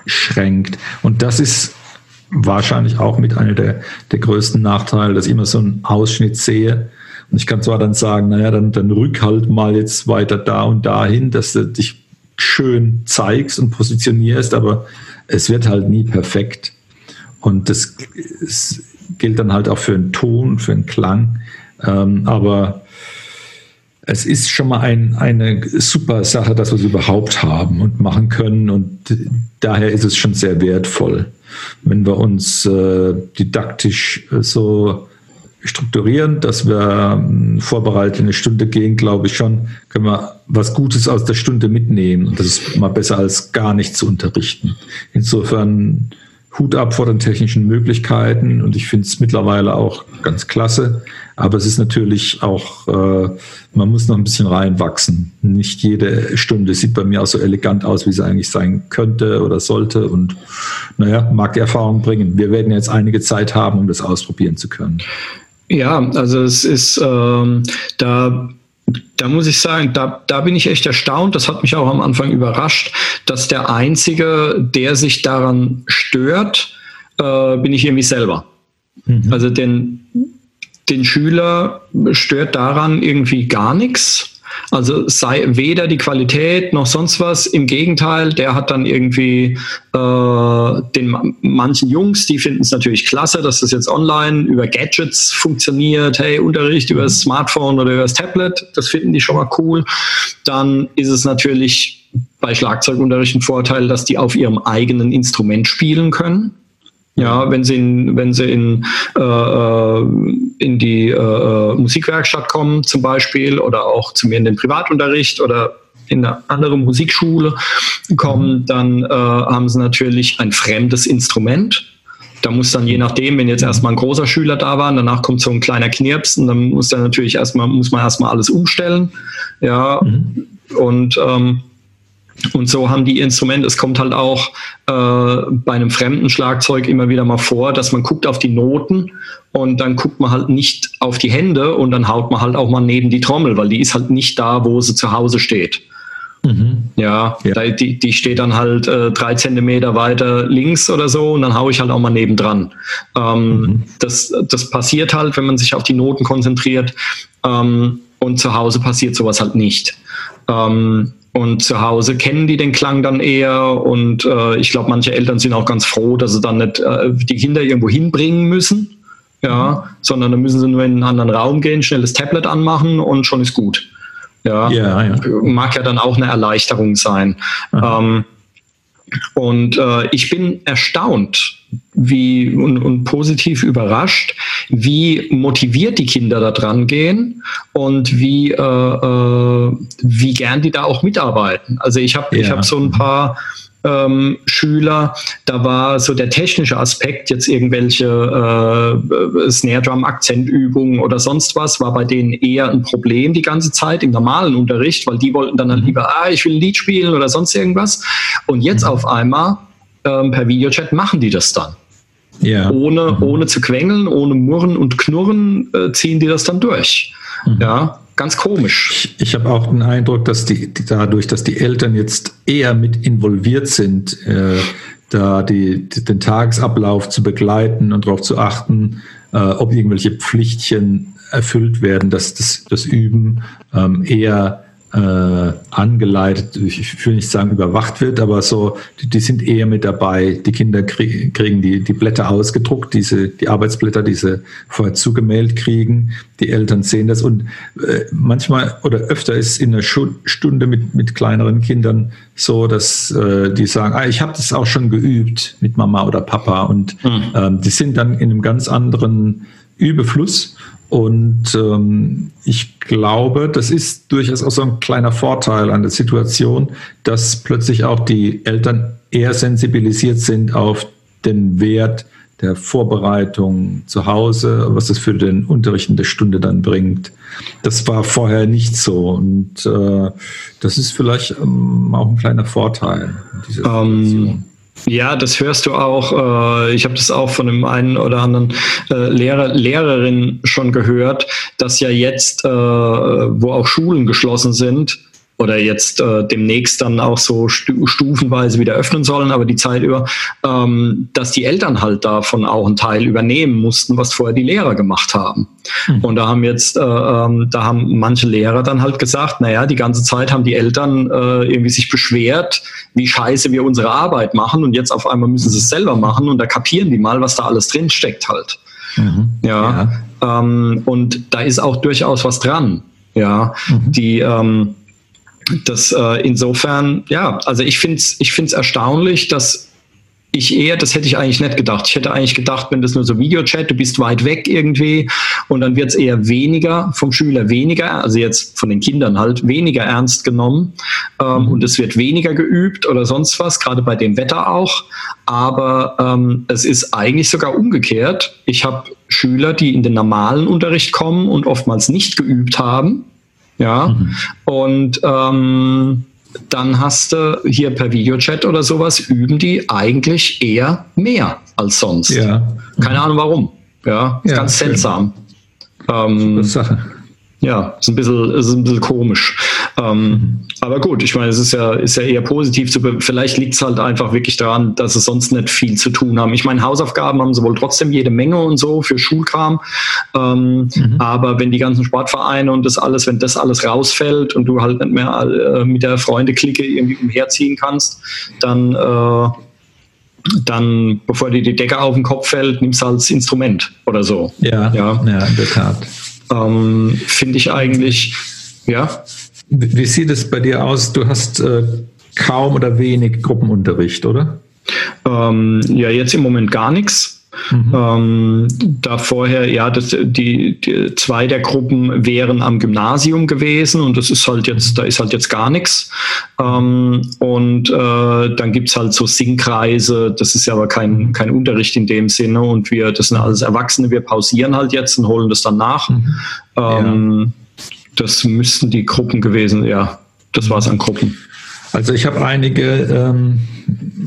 schränkt. Und das ist wahrscheinlich auch mit einer der, der größten Nachteile, dass ich immer so einen Ausschnitt sehe Und ich kann zwar dann sagen, naja, dann, dann rück halt mal jetzt weiter da und dahin, dass du dich schön zeigst und positionierst, aber es wird halt nie perfekt. Und das, das gilt dann halt auch für einen Ton, für einen Klang. Ähm, aber es ist schon mal ein, eine super Sache, dass wir es überhaupt haben und machen können. Und daher ist es schon sehr wertvoll, wenn wir uns äh, didaktisch äh, so strukturieren, dass wir äh, vorbereitet in eine Stunde gehen, glaube ich schon, können wir was Gutes aus der Stunde mitnehmen. Und das ist mal besser als gar nicht zu unterrichten. Insofern Hut ab vor den technischen Möglichkeiten und ich finde es mittlerweile auch ganz klasse. Aber es ist natürlich auch, äh, man muss noch ein bisschen reinwachsen. Nicht jede Stunde sieht bei mir auch so elegant aus, wie sie eigentlich sein könnte oder sollte. Und naja, mag die Erfahrung bringen. Wir werden jetzt einige Zeit haben, um das ausprobieren zu können. Ja, also es ist ähm, da da muss ich sagen, da, da bin ich echt erstaunt. Das hat mich auch am Anfang überrascht, dass der Einzige, der sich daran stört, äh, bin ich irgendwie selber. Mhm. Also den, den Schüler stört daran irgendwie gar nichts. Also sei weder die Qualität noch sonst was. Im Gegenteil, der hat dann irgendwie äh, den manchen Jungs, die finden es natürlich klasse, dass das jetzt online über Gadgets funktioniert. Hey, Unterricht über das Smartphone oder über das Tablet, das finden die schon mal cool. Dann ist es natürlich bei Schlagzeugunterricht ein Vorteil, dass die auf ihrem eigenen Instrument spielen können. Ja, wenn sie in, wenn sie in, äh, äh, in die äh, Musikwerkstatt kommen zum Beispiel oder auch zu mir in den Privatunterricht oder in eine andere Musikschule kommen, mhm. dann äh, haben sie natürlich ein fremdes Instrument. Da muss dann je nachdem, wenn jetzt erstmal ein großer Schüler da war, danach kommt so ein kleiner Knirps und dann muss dann natürlich erstmal, muss man erstmal alles umstellen. Ja, mhm. und ähm, und so haben die Instrumente, es kommt halt auch äh, bei einem fremden Schlagzeug immer wieder mal vor, dass man guckt auf die Noten und dann guckt man halt nicht auf die Hände und dann haut man halt auch mal neben die Trommel, weil die ist halt nicht da, wo sie zu Hause steht. Mhm. Ja, ja. die, die steht dann halt äh, drei Zentimeter weiter links oder so und dann haue ich halt auch mal nebendran. Ähm, mhm. das, das passiert halt, wenn man sich auf die Noten konzentriert ähm, und zu Hause passiert sowas halt nicht. Ähm, und zu Hause kennen die den Klang dann eher. Und äh, ich glaube, manche Eltern sind auch ganz froh, dass sie dann nicht äh, die Kinder irgendwo hinbringen müssen. Ja, mhm. sondern dann müssen sie nur in einen anderen Raum gehen, schnell das Tablet anmachen und schon ist gut. Ja, ja, ja. mag ja dann auch eine Erleichterung sein. Ähm, und äh, ich bin erstaunt, wie und, und, positiv überrascht, wie motiviert die Kinder da dran gehen und wie, äh, äh, wie gern die da auch mitarbeiten. Also ich habe ja. ich hab so ein paar ähm, Schüler, da war so der technische Aspekt, jetzt irgendwelche äh, Snare Drum Akzentübungen oder sonst was, war bei denen eher ein Problem die ganze Zeit im normalen Unterricht, weil die wollten dann, dann mhm. lieber, ah, ich will ein Lied spielen oder sonst irgendwas. Und jetzt mhm. auf einmal ähm, per Videochat machen die das dann. Ja. Ohne, mhm. ohne zu quengeln, ohne Murren und Knurren äh, ziehen die das dann durch. Mhm. Ja, ganz komisch. Ich, ich habe auch den Eindruck, dass die, die, dadurch, dass die Eltern jetzt eher mit involviert sind, äh, da die, die, den Tagesablauf zu begleiten und darauf zu achten, äh, ob irgendwelche Pflichtchen erfüllt werden, dass das, das Üben ähm, eher äh, angeleitet, ich will nicht sagen überwacht wird, aber so, die, die sind eher mit dabei. Die Kinder krieg, kriegen die, die Blätter ausgedruckt, diese, die Arbeitsblätter, die sie vorher zugemailt kriegen. Die Eltern sehen das und äh, manchmal oder öfter ist in einer Stunde mit, mit kleineren Kindern so, dass äh, die sagen, ah, ich habe das auch schon geübt mit Mama oder Papa und mhm. ähm, die sind dann in einem ganz anderen Übefluss und ähm, ich glaube, das ist durchaus auch so ein kleiner Vorteil an der Situation, dass plötzlich auch die Eltern eher sensibilisiert sind auf den Wert der Vorbereitung zu Hause, was das für den Unterricht in der Stunde dann bringt. Das war vorher nicht so. Und äh, das ist vielleicht ähm, auch ein kleiner Vorteil. Dieser ähm, ja, das hörst du auch. Äh, ich habe das auch von dem einen oder anderen äh, Lehrer, Lehrerin schon gehört, dass ja jetzt, äh, wo auch Schulen geschlossen sind, oder jetzt äh, demnächst dann auch so stufenweise wieder öffnen sollen, aber die Zeit über, ähm, dass die Eltern halt davon auch einen Teil übernehmen mussten, was vorher die Lehrer gemacht haben. Mhm. Und da haben jetzt, äh, ähm, da haben manche Lehrer dann halt gesagt, naja, die ganze Zeit haben die Eltern äh, irgendwie sich beschwert, wie scheiße wir unsere Arbeit machen und jetzt auf einmal müssen sie es selber machen und da kapieren die mal, was da alles drin steckt halt. Mhm. Ja. ja. Ähm, und da ist auch durchaus was dran. Ja, mhm. die, ähm, das äh, insofern, ja, also ich finde es ich find's erstaunlich, dass ich eher, das hätte ich eigentlich nicht gedacht. Ich hätte eigentlich gedacht, wenn das nur so Videochat, du bist weit weg irgendwie und dann wird es eher weniger vom Schüler weniger, also jetzt von den Kindern halt weniger ernst genommen ähm, mhm. und es wird weniger geübt oder sonst was, gerade bei dem Wetter auch. Aber ähm, es ist eigentlich sogar umgekehrt. Ich habe Schüler, die in den normalen Unterricht kommen und oftmals nicht geübt haben ja. Mhm. Und ähm, dann hast du hier per Videochat oder sowas, üben die eigentlich eher mehr als sonst. Ja. Keine Ahnung warum. Ja, ja ganz schön. seltsam. Ähm, Sache. Ja, ist ein bisschen, ist ein bisschen komisch. Ähm. Aber gut, ich meine, es ist ja, ist ja eher positiv zu Vielleicht liegt es halt einfach wirklich daran, dass sie sonst nicht viel zu tun haben. Ich meine, Hausaufgaben haben sie wohl trotzdem jede Menge und so für Schulkram. Ähm, mhm. Aber wenn die ganzen Sportvereine und das alles, wenn das alles rausfällt und du halt nicht mehr äh, mit der Freunde-Clique irgendwie umherziehen kannst, dann äh, dann, bevor dir die Decke auf den Kopf fällt, nimmst du halt das Instrument oder so. Ja, ja, ja in der Tat. Ähm, Finde ich eigentlich, ja. Wie sieht es bei dir aus? Du hast äh, kaum oder wenig Gruppenunterricht, oder? Ähm, ja, jetzt im Moment gar nichts. Mhm. Ähm, da vorher, ja, das, die, die, zwei der Gruppen wären am Gymnasium gewesen und das ist halt jetzt, da ist halt jetzt gar nichts. Ähm, und äh, dann gibt's halt so Singkreise, das ist ja aber kein, kein Unterricht in dem Sinne und wir, das sind alles Erwachsene, wir pausieren halt jetzt und holen das dann nach. Mhm. Ähm, ja. Das müssten die Gruppen gewesen, ja, das war's an Gruppen. Also ich habe einige, ähm,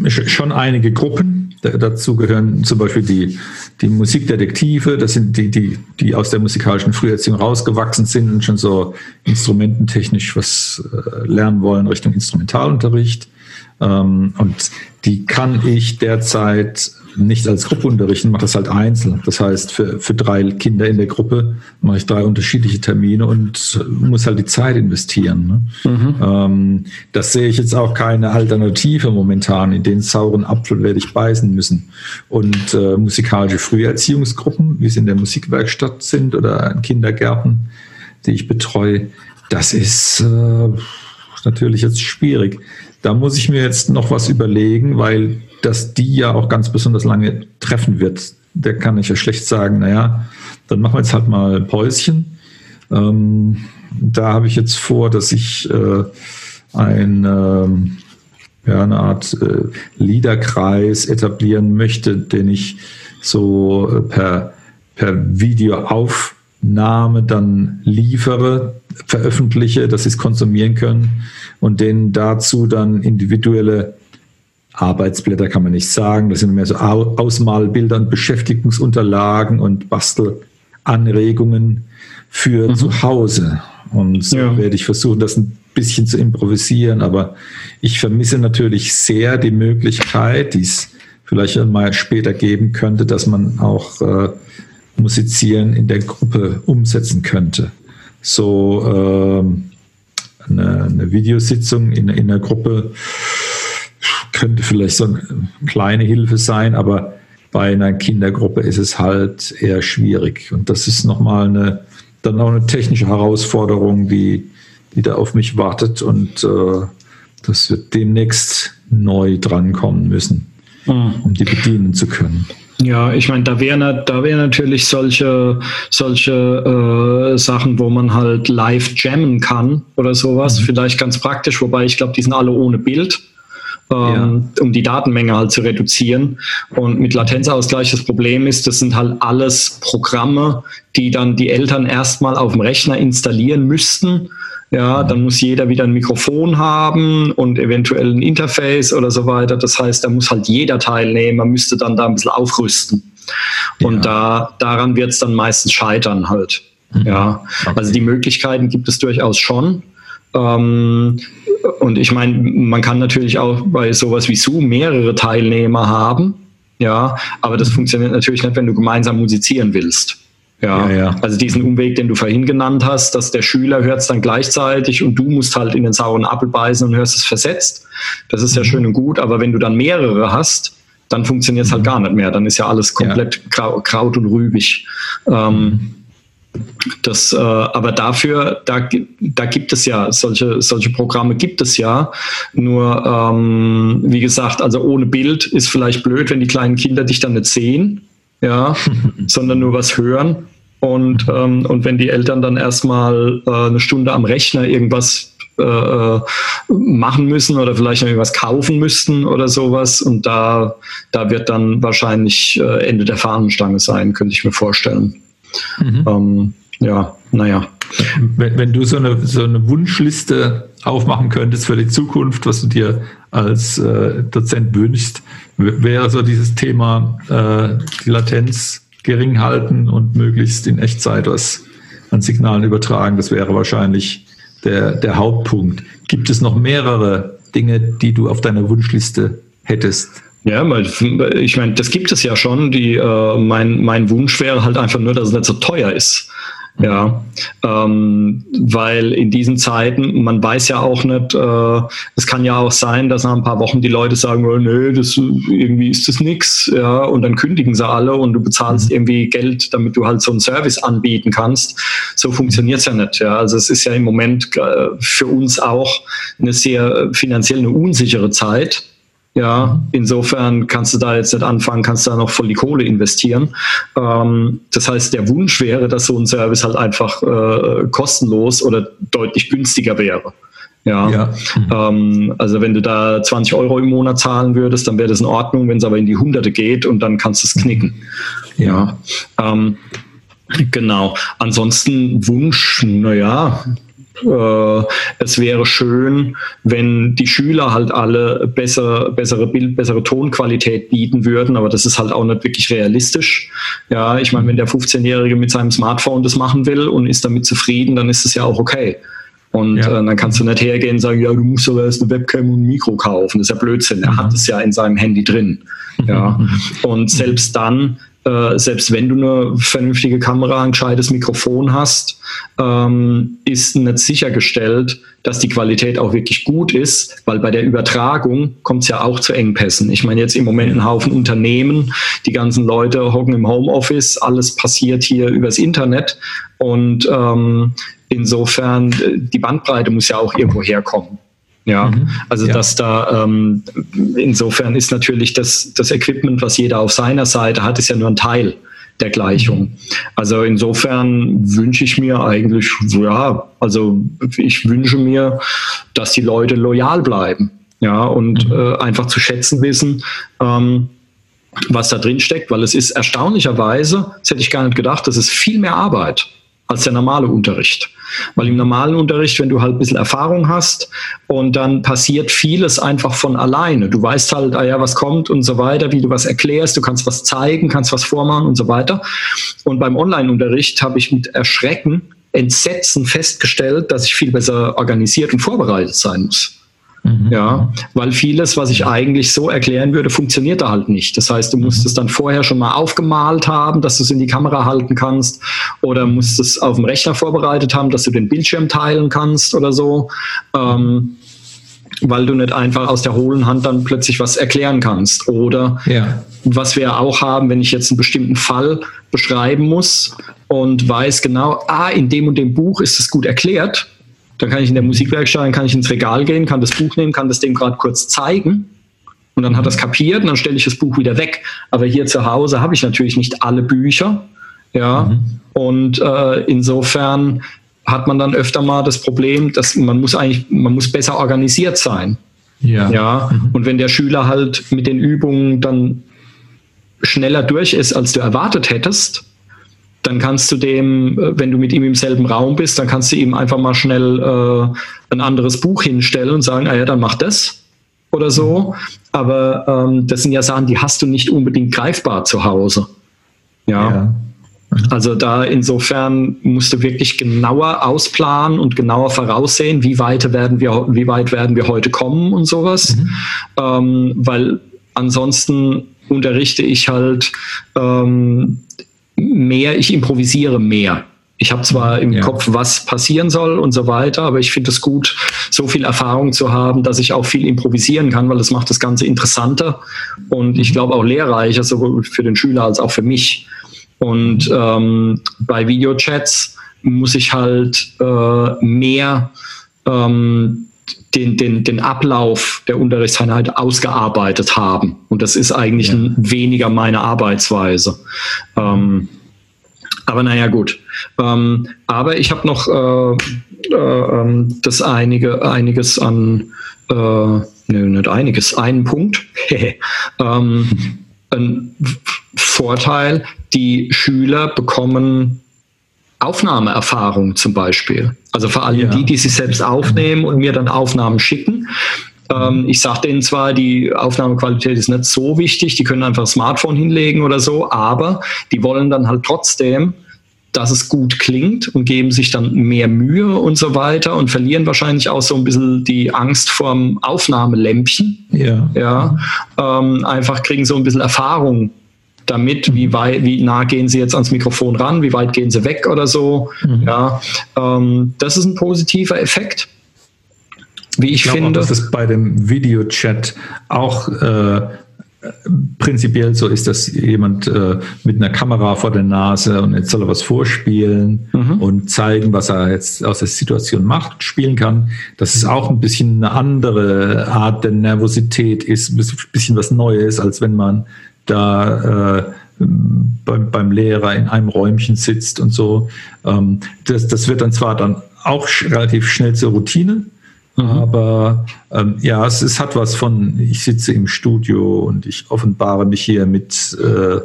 schon einige Gruppen. Dazu gehören zum Beispiel die, die Musikdetektive, das sind die, die, die aus der musikalischen Früherziehung rausgewachsen sind und schon so instrumententechnisch was äh, lernen wollen Richtung Instrumentalunterricht. Ähm, und die kann ich derzeit nicht als Gruppe unterrichten, mache das halt einzeln. Das heißt, für, für drei Kinder in der Gruppe mache ich drei unterschiedliche Termine und muss halt die Zeit investieren. Ne? Mhm. Ähm, das sehe ich jetzt auch keine Alternative momentan. In den sauren Apfel werde ich beißen müssen. Und äh, musikalische Früherziehungsgruppen, wie sie in der Musikwerkstatt sind oder in Kindergärten, die ich betreue, das ist äh, natürlich jetzt schwierig. Da muss ich mir jetzt noch was überlegen, weil das die ja auch ganz besonders lange treffen wird. Da kann ich ja schlecht sagen, naja, dann machen wir jetzt halt mal Päuschen. Ähm, da habe ich jetzt vor, dass ich äh, ein, äh, ja, eine Art äh, Liederkreis etablieren möchte, den ich so äh, per, per Videoaufnahme dann liefere, veröffentliche, dass sie es konsumieren können und denen dazu dann individuelle Arbeitsblätter kann man nicht sagen. Das sind mehr so Ausmalbilder und Beschäftigungsunterlagen und Bastelanregungen für mhm. zu Hause. Und so ja. werde ich versuchen, das ein bisschen zu improvisieren. Aber ich vermisse natürlich sehr die Möglichkeit, die es vielleicht mal später geben könnte, dass man auch äh, Musizieren in der Gruppe umsetzen könnte. So äh, eine, eine Videositzung in, in der Gruppe könnte vielleicht so eine kleine Hilfe sein, aber bei einer Kindergruppe ist es halt eher schwierig. Und das ist nochmal eine, dann auch eine technische Herausforderung, die, die da auf mich wartet. Und äh, das wird demnächst neu drankommen müssen, mhm. um die bedienen zu können. Ja, ich meine, da wäre da wär natürlich solche, solche äh, Sachen, wo man halt live jammen kann oder sowas, mhm. vielleicht ganz praktisch, wobei ich glaube, die sind alle ohne Bild ähm, ja. um die Datenmenge halt zu reduzieren. Und mit Latenzausgleich das Problem ist, das sind halt alles Programme, die dann die Eltern erstmal auf dem Rechner installieren müssten. Ja, dann muss jeder wieder ein Mikrofon haben und eventuell ein Interface oder so weiter. Das heißt, da muss halt jeder teilnehmen. Man müsste dann da ein bisschen aufrüsten. Und ja. da, daran wird es dann meistens scheitern halt. Mhm. Ja, okay. also die Möglichkeiten gibt es durchaus schon. Ähm, und ich meine, man kann natürlich auch bei sowas wie Zoom mehrere Teilnehmer haben. Ja, aber das funktioniert natürlich nicht, wenn du gemeinsam musizieren willst. Ja, ja, ja, also diesen Umweg, den du vorhin genannt hast, dass der Schüler hört es dann gleichzeitig und du musst halt in den sauren Apfel beißen und hörst es versetzt. Das ist ja mhm. schön und gut, aber wenn du dann mehrere hast, dann funktioniert es halt mhm. gar nicht mehr. Dann ist ja alles komplett ja. Kraut und rübig. Ähm, mhm. Das, äh, aber dafür, da, da gibt es ja solche, solche Programme gibt es ja. Nur, ähm, wie gesagt, also ohne Bild ist vielleicht blöd, wenn die kleinen Kinder dich dann nicht sehen, ja, *laughs* sondern nur was hören. Und, ähm, und wenn die Eltern dann erstmal äh, eine Stunde am Rechner irgendwas äh, äh, machen müssen oder vielleicht noch irgendwas kaufen müssten oder sowas. Und da, da wird dann wahrscheinlich äh, Ende der Fahnenstange sein, könnte ich mir vorstellen. Mhm. Ähm, ja, naja. Wenn, wenn du so eine, so eine Wunschliste aufmachen könntest für die Zukunft, was du dir als äh, Dozent wünschst, wäre so dieses Thema äh, die Latenz gering halten und möglichst in Echtzeit was an Signalen übertragen. Das wäre wahrscheinlich der, der Hauptpunkt. Gibt es noch mehrere Dinge, die du auf deiner Wunschliste hättest? Ja, ich meine, das gibt es ja schon. Die, äh, mein, mein Wunsch wäre halt einfach nur, dass es nicht so teuer ist. Ja, ähm, weil in diesen Zeiten, man weiß ja auch nicht, äh, es kann ja auch sein, dass nach ein paar Wochen die Leute sagen, oh, nö, das, irgendwie ist das nix, ja, und dann kündigen sie alle und du bezahlst mhm. irgendwie Geld, damit du halt so einen Service anbieten kannst. So funktioniert's ja nicht, ja. Also es ist ja im Moment äh, für uns auch eine sehr finanziell eine unsichere Zeit. Ja, insofern kannst du da jetzt nicht anfangen, kannst da noch voll die Kohle investieren. Ähm, das heißt, der Wunsch wäre, dass so ein Service halt einfach äh, kostenlos oder deutlich günstiger wäre. Ja, ja. Mhm. Ähm, also wenn du da 20 Euro im Monat zahlen würdest, dann wäre das in Ordnung. Wenn es aber in die Hunderte geht und dann kannst du es knicken. Ja, ähm, genau. Ansonsten Wunsch, naja, äh, es wäre schön, wenn die Schüler halt alle besser, bessere Bild, bessere Tonqualität bieten würden, aber das ist halt auch nicht wirklich realistisch. Ja, ich meine, wenn der 15-Jährige mit seinem Smartphone das machen will und ist damit zufrieden, dann ist es ja auch okay. Und ja. äh, dann kannst du nicht hergehen und sagen, ja, du musst aber erst eine Webcam und ein Mikro kaufen. Das ist ja Blödsinn. Er mhm. hat es ja in seinem Handy drin. Ja. *laughs* Und selbst dann äh, selbst wenn du eine vernünftige Kamera, ein gescheites Mikrofon hast, ähm, ist nicht sichergestellt, dass die Qualität auch wirklich gut ist, weil bei der Übertragung kommt es ja auch zu Engpässen. Ich meine jetzt im Moment ein Haufen Unternehmen, die ganzen Leute hocken im Homeoffice, alles passiert hier übers Internet und ähm, insofern äh, die Bandbreite muss ja auch irgendwo herkommen. Ja, mhm. also ja. dass da ähm, insofern ist natürlich das, das Equipment, was jeder auf seiner Seite hat, ist ja nur ein Teil der Gleichung. Mhm. Also insofern wünsche ich mir eigentlich, ja, also ich wünsche mir, dass die Leute loyal bleiben. Ja, und mhm. äh, einfach zu schätzen wissen, ähm, was da drin steckt, weil es ist erstaunlicherweise, das hätte ich gar nicht gedacht, das ist viel mehr Arbeit als der normale Unterricht. Weil im normalen Unterricht, wenn du halt ein bisschen Erfahrung hast und dann passiert vieles einfach von alleine. Du weißt halt, ah ja, was kommt und so weiter, wie du was erklärst, du kannst was zeigen, kannst was vormachen und so weiter. Und beim Online-Unterricht habe ich mit Erschrecken, Entsetzen festgestellt, dass ich viel besser organisiert und vorbereitet sein muss. Mhm. Ja, weil vieles, was ich eigentlich so erklären würde, funktioniert da halt nicht. Das heißt, du musst mhm. es dann vorher schon mal aufgemalt haben, dass du es in die Kamera halten kannst, oder musst es auf dem Rechner vorbereitet haben, dass du den Bildschirm teilen kannst oder so. Ähm, weil du nicht einfach aus der hohlen Hand dann plötzlich was erklären kannst. Oder ja. was wir auch haben, wenn ich jetzt einen bestimmten Fall beschreiben muss und weiß genau, ah, in dem und dem Buch ist es gut erklärt, dann kann ich in der Musikwerkstatt, dann kann ich ins Regal gehen, kann das Buch nehmen, kann das dem gerade kurz zeigen. Und dann hat es kapiert und dann stelle ich das Buch wieder weg. Aber hier zu Hause habe ich natürlich nicht alle Bücher. Ja. Mhm. Und äh, insofern hat man dann öfter mal das Problem, dass man muss eigentlich, man muss besser organisiert sein. Ja. ja? Mhm. Und wenn der Schüler halt mit den Übungen dann schneller durch ist, als du erwartet hättest, dann kannst du dem, äh, wenn du mit ihm im selben Raum bist, dann kannst du ihm einfach mal schnell äh, ein anderes Buch hinstellen und sagen, ah ja, dann mach das oder so. Aber ähm, das sind ja Sachen, die hast du nicht unbedingt greifbar zu Hause. Ja. ja. Also da insofern musst du wirklich genauer ausplanen und genauer voraussehen, wie weit werden wir, wie weit werden wir heute kommen und sowas. Mhm. Ähm, weil ansonsten unterrichte ich halt ähm, mehr, ich improvisiere mehr. Ich habe zwar im ja. Kopf, was passieren soll und so weiter, aber ich finde es gut, so viel Erfahrung zu haben, dass ich auch viel improvisieren kann, weil das macht das Ganze interessanter und ich glaube auch lehrreicher, sowohl für den Schüler als auch für mich. Und ähm, bei Videochats muss ich halt äh, mehr ähm, den, den, den Ablauf der Unterrichtseinheit ausgearbeitet haben. Und das ist eigentlich ja. weniger meine Arbeitsweise. Ähm, aber naja, gut. Ähm, aber ich habe noch äh, äh, ähm, das einige, einiges an, äh, ne, nicht einiges, einen Punkt. *laughs* ähm, ein Vorteil, die Schüler bekommen Aufnahmeerfahrung zum Beispiel. Also vor allem ja. die, die sich selbst aufnehmen und mir dann Aufnahmen schicken. Ähm, ich sage denen zwar, die Aufnahmequalität ist nicht so wichtig, die können einfach ein Smartphone hinlegen oder so, aber die wollen dann halt trotzdem, dass es gut klingt und geben sich dann mehr Mühe und so weiter und verlieren wahrscheinlich auch so ein bisschen die Angst vorm Aufnahmelämpchen. Ja. ja ähm, einfach kriegen so ein bisschen Erfahrung damit, wie weit, wie nah gehen sie jetzt ans Mikrofon ran, wie weit gehen sie weg oder so. Mhm. Ja, ähm, das ist ein positiver Effekt wie ich, ich finde. Auch, dass es bei dem Videochat auch äh, prinzipiell so ist, dass jemand äh, mit einer Kamera vor der Nase und jetzt soll er was vorspielen mhm. und zeigen, was er jetzt aus der Situation macht, spielen kann. Das ist auch ein bisschen eine andere Art der Nervosität ist, ein bisschen was Neues, als wenn man da äh, beim, beim Lehrer in einem Räumchen sitzt und so. Ähm, das, das wird dann zwar dann auch relativ schnell zur Routine, Mhm. Aber ähm, ja, es, es hat was von, ich sitze im Studio und ich offenbare mich hier mit äh,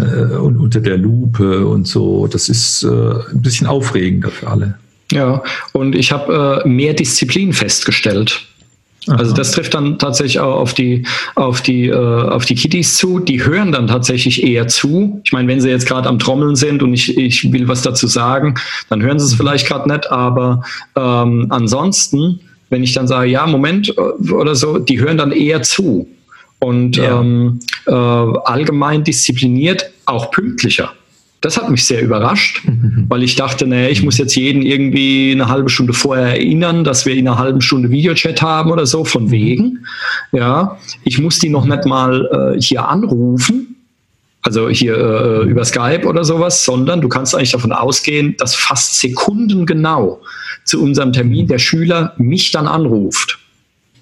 äh, und unter der Lupe und so. Das ist äh, ein bisschen aufregender für alle. Ja, und ich habe äh, mehr Disziplin festgestellt. Also das trifft dann tatsächlich auch auf die auf die äh, auf die Kiddies zu. Die hören dann tatsächlich eher zu. Ich meine, wenn sie jetzt gerade am Trommeln sind und ich, ich will was dazu sagen, dann hören sie es vielleicht gerade nicht. Aber ähm, ansonsten wenn ich dann sage, ja, Moment äh, oder so, die hören dann eher zu und ja. ähm, äh, allgemein diszipliniert, auch pünktlicher. Das hat mich sehr überrascht, mhm. weil ich dachte, naja, ich muss jetzt jeden irgendwie eine halbe Stunde vorher erinnern, dass wir in einer halben Stunde Videochat haben oder so, von mhm. wegen. Ja, ich muss die noch nicht mal äh, hier anrufen, also hier äh, über Skype oder sowas, sondern du kannst eigentlich davon ausgehen, dass fast sekundengenau zu unserem Termin der Schüler mich dann anruft.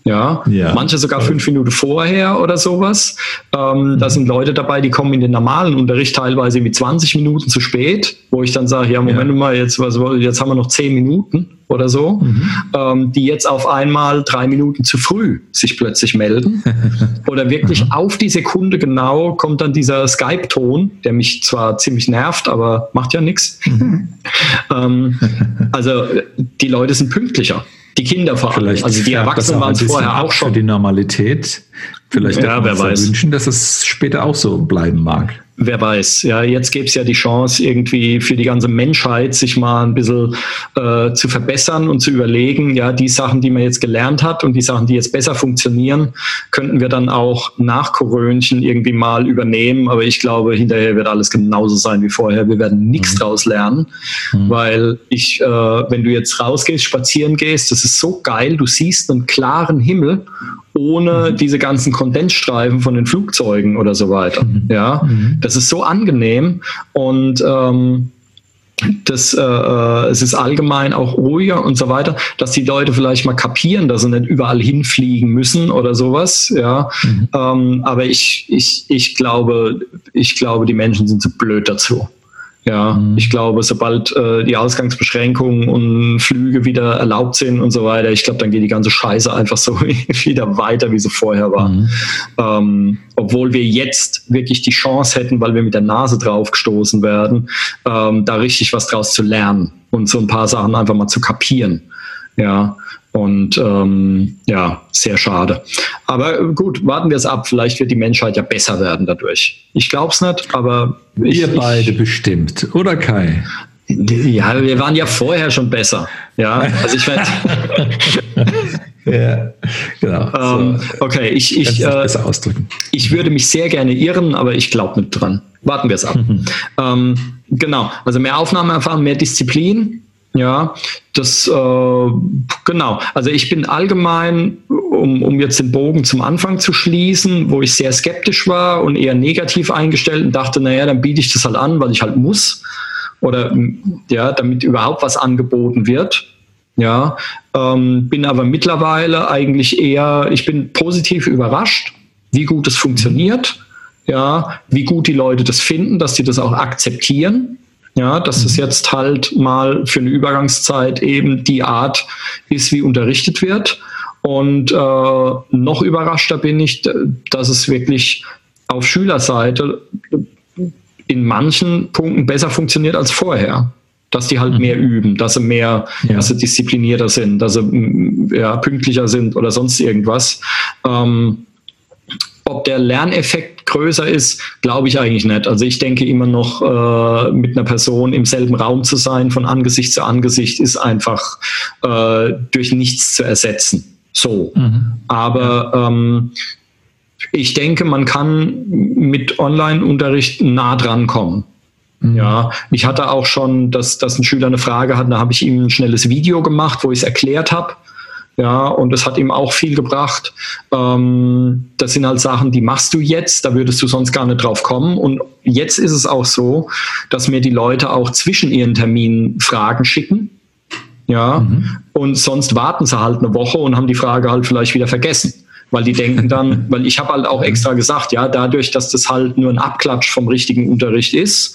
Ja, ja. manche sogar fünf Minuten vorher oder sowas. Ähm, mhm. Da sind Leute dabei, die kommen in den normalen Unterricht teilweise mit 20 Minuten zu spät, wo ich dann sage, ja, Moment ja. mal, jetzt, was, jetzt haben wir noch zehn Minuten oder so, mhm. ähm, die jetzt auf einmal drei Minuten zu früh sich plötzlich melden. *laughs* oder wirklich mhm. auf die Sekunde genau kommt dann dieser Skype-Ton, der mich zwar ziemlich nervt, aber macht ja nichts. Mhm. ähm, also die Leute sind pünktlicher. Die Kinder vor allem. Vielleicht also die Erwachsenen waren es vorher auch schon. Für die Normalität. Vielleicht ja, wer weiß. wünschen, dass es später auch so bleiben mag. Wer weiß, ja, jetzt gäbe es ja die Chance, irgendwie für die ganze Menschheit sich mal ein bisschen äh, zu verbessern und zu überlegen, ja, die Sachen, die man jetzt gelernt hat und die Sachen, die jetzt besser funktionieren, könnten wir dann auch nach Korönchen irgendwie mal übernehmen. Aber ich glaube, hinterher wird alles genauso sein wie vorher. Wir werden nichts mhm. draus lernen, mhm. weil ich, äh, wenn du jetzt rausgehst, spazieren gehst, das ist so geil, du siehst einen klaren Himmel ohne mhm. diese ganzen Kondensstreifen von den Flugzeugen oder so weiter. Mhm. Ja, mhm. das ist so angenehm und ähm, das, äh, äh, es ist allgemein auch ruhiger und so weiter, dass die Leute vielleicht mal kapieren, dass sie nicht überall hinfliegen müssen oder sowas. Ja, mhm. ähm, aber ich, ich, ich glaube, ich glaube, die Menschen sind zu blöd dazu. Ja, mhm. ich glaube, sobald äh, die Ausgangsbeschränkungen und Flüge wieder erlaubt sind und so weiter, ich glaube, dann geht die ganze Scheiße einfach so *laughs* wieder weiter, wie sie vorher war. Mhm. Ähm, obwohl wir jetzt wirklich die Chance hätten, weil wir mit der Nase drauf gestoßen werden, ähm, da richtig was draus zu lernen und so ein paar Sachen einfach mal zu kapieren. Ja, und ähm, ja, sehr schade. Aber gut, warten wir es ab. Vielleicht wird die Menschheit ja besser werden dadurch. Ich glaube es nicht, aber. Wir ich, beide ich, bestimmt, oder Kai? Ja, wir waren ja vorher schon besser. Ja, also ich werde. *laughs* ja, genau. Ähm. Okay, ich, ich, äh, ausdrücken. ich würde mich sehr gerne irren, aber ich glaube nicht dran. Warten wir es ab. Mhm. Ähm, genau, also mehr Aufnahmeerfahrung, mehr Disziplin. Ja, das äh, genau. Also ich bin allgemein, um, um jetzt den Bogen zum Anfang zu schließen, wo ich sehr skeptisch war und eher negativ eingestellt und dachte, naja, dann biete ich das halt an, weil ich halt muss oder ja, damit überhaupt was angeboten wird. Ja, ähm, bin aber mittlerweile eigentlich eher, ich bin positiv überrascht, wie gut es funktioniert, ja, wie gut die Leute das finden, dass sie das auch akzeptieren. Ja, dass es mhm. jetzt halt mal für eine Übergangszeit eben die Art ist, wie unterrichtet wird. Und äh, noch überraschter bin ich, dass es wirklich auf Schülerseite in manchen Punkten besser funktioniert als vorher. Dass die halt mhm. mehr üben, dass sie mehr, ja. dass sie disziplinierter sind, dass sie ja, pünktlicher sind oder sonst irgendwas. Ähm, ob der Lerneffekt größer ist, glaube ich eigentlich nicht. Also ich denke immer noch, äh, mit einer Person im selben Raum zu sein, von Angesicht zu Angesicht, ist einfach äh, durch nichts zu ersetzen. So. Mhm. Aber ähm, ich denke, man kann mit Online-Unterricht nah dran kommen. Mhm. Ja, ich hatte auch schon, dass, dass ein Schüler eine Frage hat, da habe ich ihm ein schnelles Video gemacht, wo ich es erklärt habe. Ja, und das hat ihm auch viel gebracht. Ähm, das sind halt Sachen, die machst du jetzt, da würdest du sonst gar nicht drauf kommen. Und jetzt ist es auch so, dass mir die Leute auch zwischen ihren Terminen Fragen schicken. Ja, mhm. und sonst warten sie halt eine Woche und haben die Frage halt vielleicht wieder vergessen weil die denken dann, *laughs* weil ich habe halt auch extra gesagt, ja, dadurch, dass das halt nur ein Abklatsch vom richtigen Unterricht ist,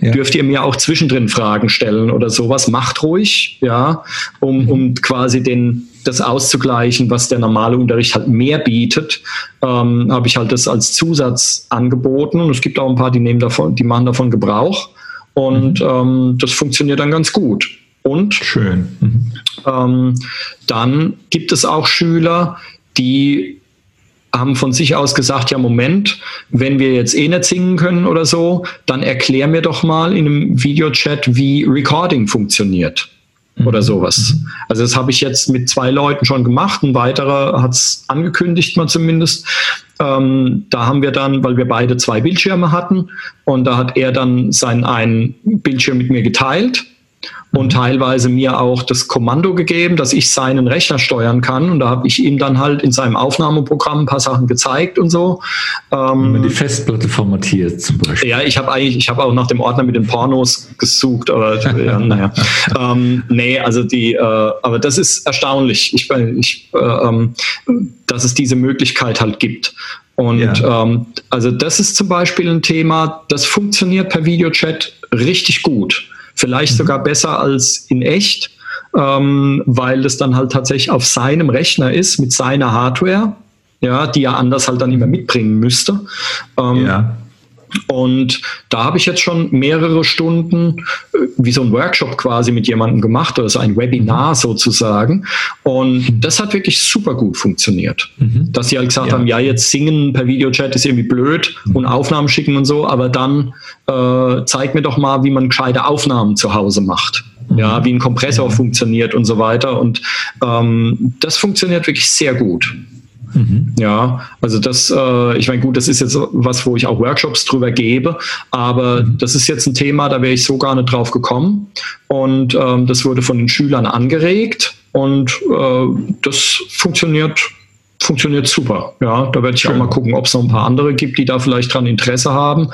ja. dürft ihr mir auch zwischendrin Fragen stellen oder sowas. Macht ruhig, ja, um, mhm. um quasi den, das auszugleichen, was der normale Unterricht halt mehr bietet, ähm, habe ich halt das als Zusatz angeboten. Und es gibt auch ein paar, die nehmen davon, die machen davon Gebrauch. Und mhm. ähm, das funktioniert dann ganz gut. Und schön. Mhm. Ähm, dann gibt es auch Schüler, die haben von sich aus gesagt, ja Moment, wenn wir jetzt eh nicht singen können oder so, dann erklär mir doch mal in einem Videochat, wie Recording funktioniert oder mhm. sowas. Mhm. Also das habe ich jetzt mit zwei Leuten schon gemacht, ein weiterer hat es angekündigt mal zumindest. Ähm, da haben wir dann, weil wir beide zwei Bildschirme hatten und da hat er dann seinen einen Bildschirm mit mir geteilt und teilweise mir auch das Kommando gegeben, dass ich seinen Rechner steuern kann. Und da habe ich ihm dann halt in seinem Aufnahmeprogramm ein paar Sachen gezeigt und so. Ähm, die Festplatte formatiert zum Beispiel. Ja, ich habe eigentlich, ich habe auch nach dem Ordner mit den Pornos gesucht, aber *laughs* ja, naja. ähm, nee, also die, äh, aber das ist erstaunlich, ich, ich, äh, ähm, dass es diese Möglichkeit halt gibt. Und ja. ähm, also das ist zum Beispiel ein Thema, das funktioniert per Videochat richtig gut. Vielleicht mhm. sogar besser als in echt, ähm, weil es dann halt tatsächlich auf seinem Rechner ist mit seiner Hardware, ja, die er anders halt dann immer mitbringen müsste. Ähm, ja. Und da habe ich jetzt schon mehrere Stunden äh, wie so ein Workshop quasi mit jemandem gemacht, also ein Webinar sozusagen. Und das hat wirklich super gut funktioniert. Mhm. Dass sie halt gesagt ja. haben, ja, jetzt singen per Videochat ist irgendwie blöd mhm. und Aufnahmen schicken und so, aber dann äh, zeig mir doch mal, wie man gescheite Aufnahmen zu Hause macht. Mhm. Ja, wie ein Kompressor ja. funktioniert und so weiter. Und ähm, das funktioniert wirklich sehr gut. Mhm. Ja, also das, äh, ich meine, gut, das ist jetzt was, wo ich auch Workshops drüber gebe, aber mhm. das ist jetzt ein Thema, da wäre ich so gar nicht drauf gekommen. Und ähm, das wurde von den Schülern angeregt und äh, das funktioniert funktioniert super. Ja, da werde ich auch mal gucken, ob es noch ein paar andere gibt, die da vielleicht dran Interesse haben.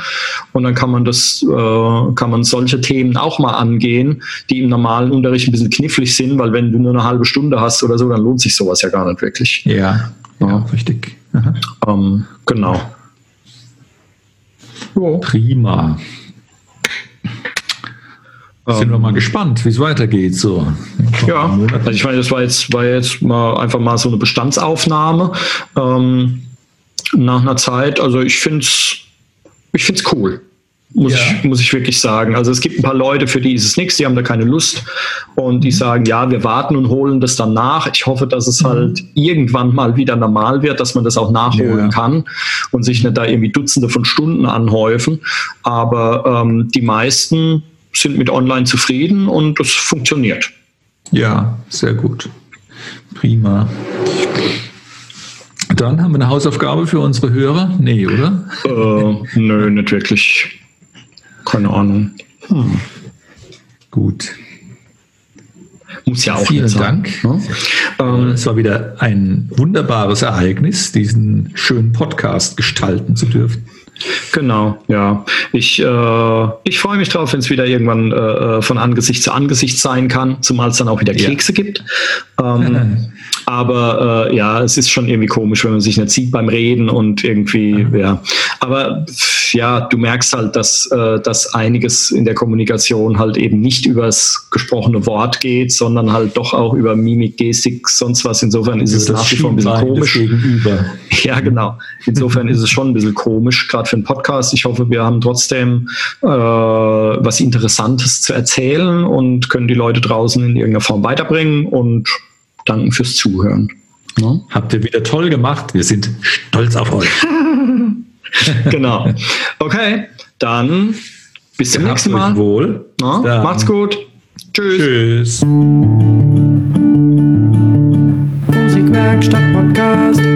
Und dann kann man das, äh, kann man solche Themen auch mal angehen, die im normalen Unterricht ein bisschen knifflig sind, weil wenn du nur eine halbe Stunde hast oder so, dann lohnt sich sowas ja gar nicht wirklich. Ja, ja, richtig. Ähm, genau. Jo. Prima. Sind ähm, wir mal gespannt, wie es weitergeht. So. Ja, also ich meine, das war jetzt, war jetzt mal einfach mal so eine Bestandsaufnahme ähm, nach einer Zeit. Also ich finde es ich find's cool. Muss, ja. ich, muss ich wirklich sagen. Also es gibt ein paar Leute, für die ist es nichts, die haben da keine Lust und die sagen, ja, wir warten und holen das dann nach. Ich hoffe, dass es mhm. halt irgendwann mal wieder normal wird, dass man das auch nachholen ja. kann und sich nicht da irgendwie Dutzende von Stunden anhäufen. Aber ähm, die meisten sind mit online zufrieden und es funktioniert. Ja, sehr gut. Prima. Dann haben wir eine Hausaufgabe für unsere Hörer? Nee, oder? Äh, nö, nicht wirklich. Keine Ahnung. Hm. Gut. Muss ja auch Vielen sein, Dank. Ne? Ähm, es war wieder ein wunderbares Ereignis, diesen schönen Podcast gestalten zu dürfen. Genau, ja. Ich, äh, ich freue mich drauf, wenn es wieder irgendwann äh, äh, von Angesicht zu Angesicht sein kann, zumal es dann auch wieder Kekse ja. gibt. Ähm, aber äh, ja, es ist schon irgendwie komisch, wenn man sich nicht sieht beim Reden und irgendwie, ja. Aber ja, du merkst halt, dass, äh, dass einiges in der Kommunikation halt eben nicht übers gesprochene Wort geht, sondern halt doch auch über Mimik, Gestik, sonst was. Insofern ist es nach wie vor ein bisschen komisch. *laughs* Ja, genau. Insofern ist es schon ein bisschen komisch, gerade für einen Podcast. Ich hoffe, wir haben trotzdem äh, was Interessantes zu erzählen und können die Leute draußen in irgendeiner Form weiterbringen und danken fürs Zuhören. Ja? Habt ihr wieder toll gemacht. Wir sind stolz auf euch. *laughs* *laughs* genau. Okay, dann bis zum nächsten Mal. Wohl. Na, macht's gut. Tschüss. Tschüss. Musikwerkstatt Podcast.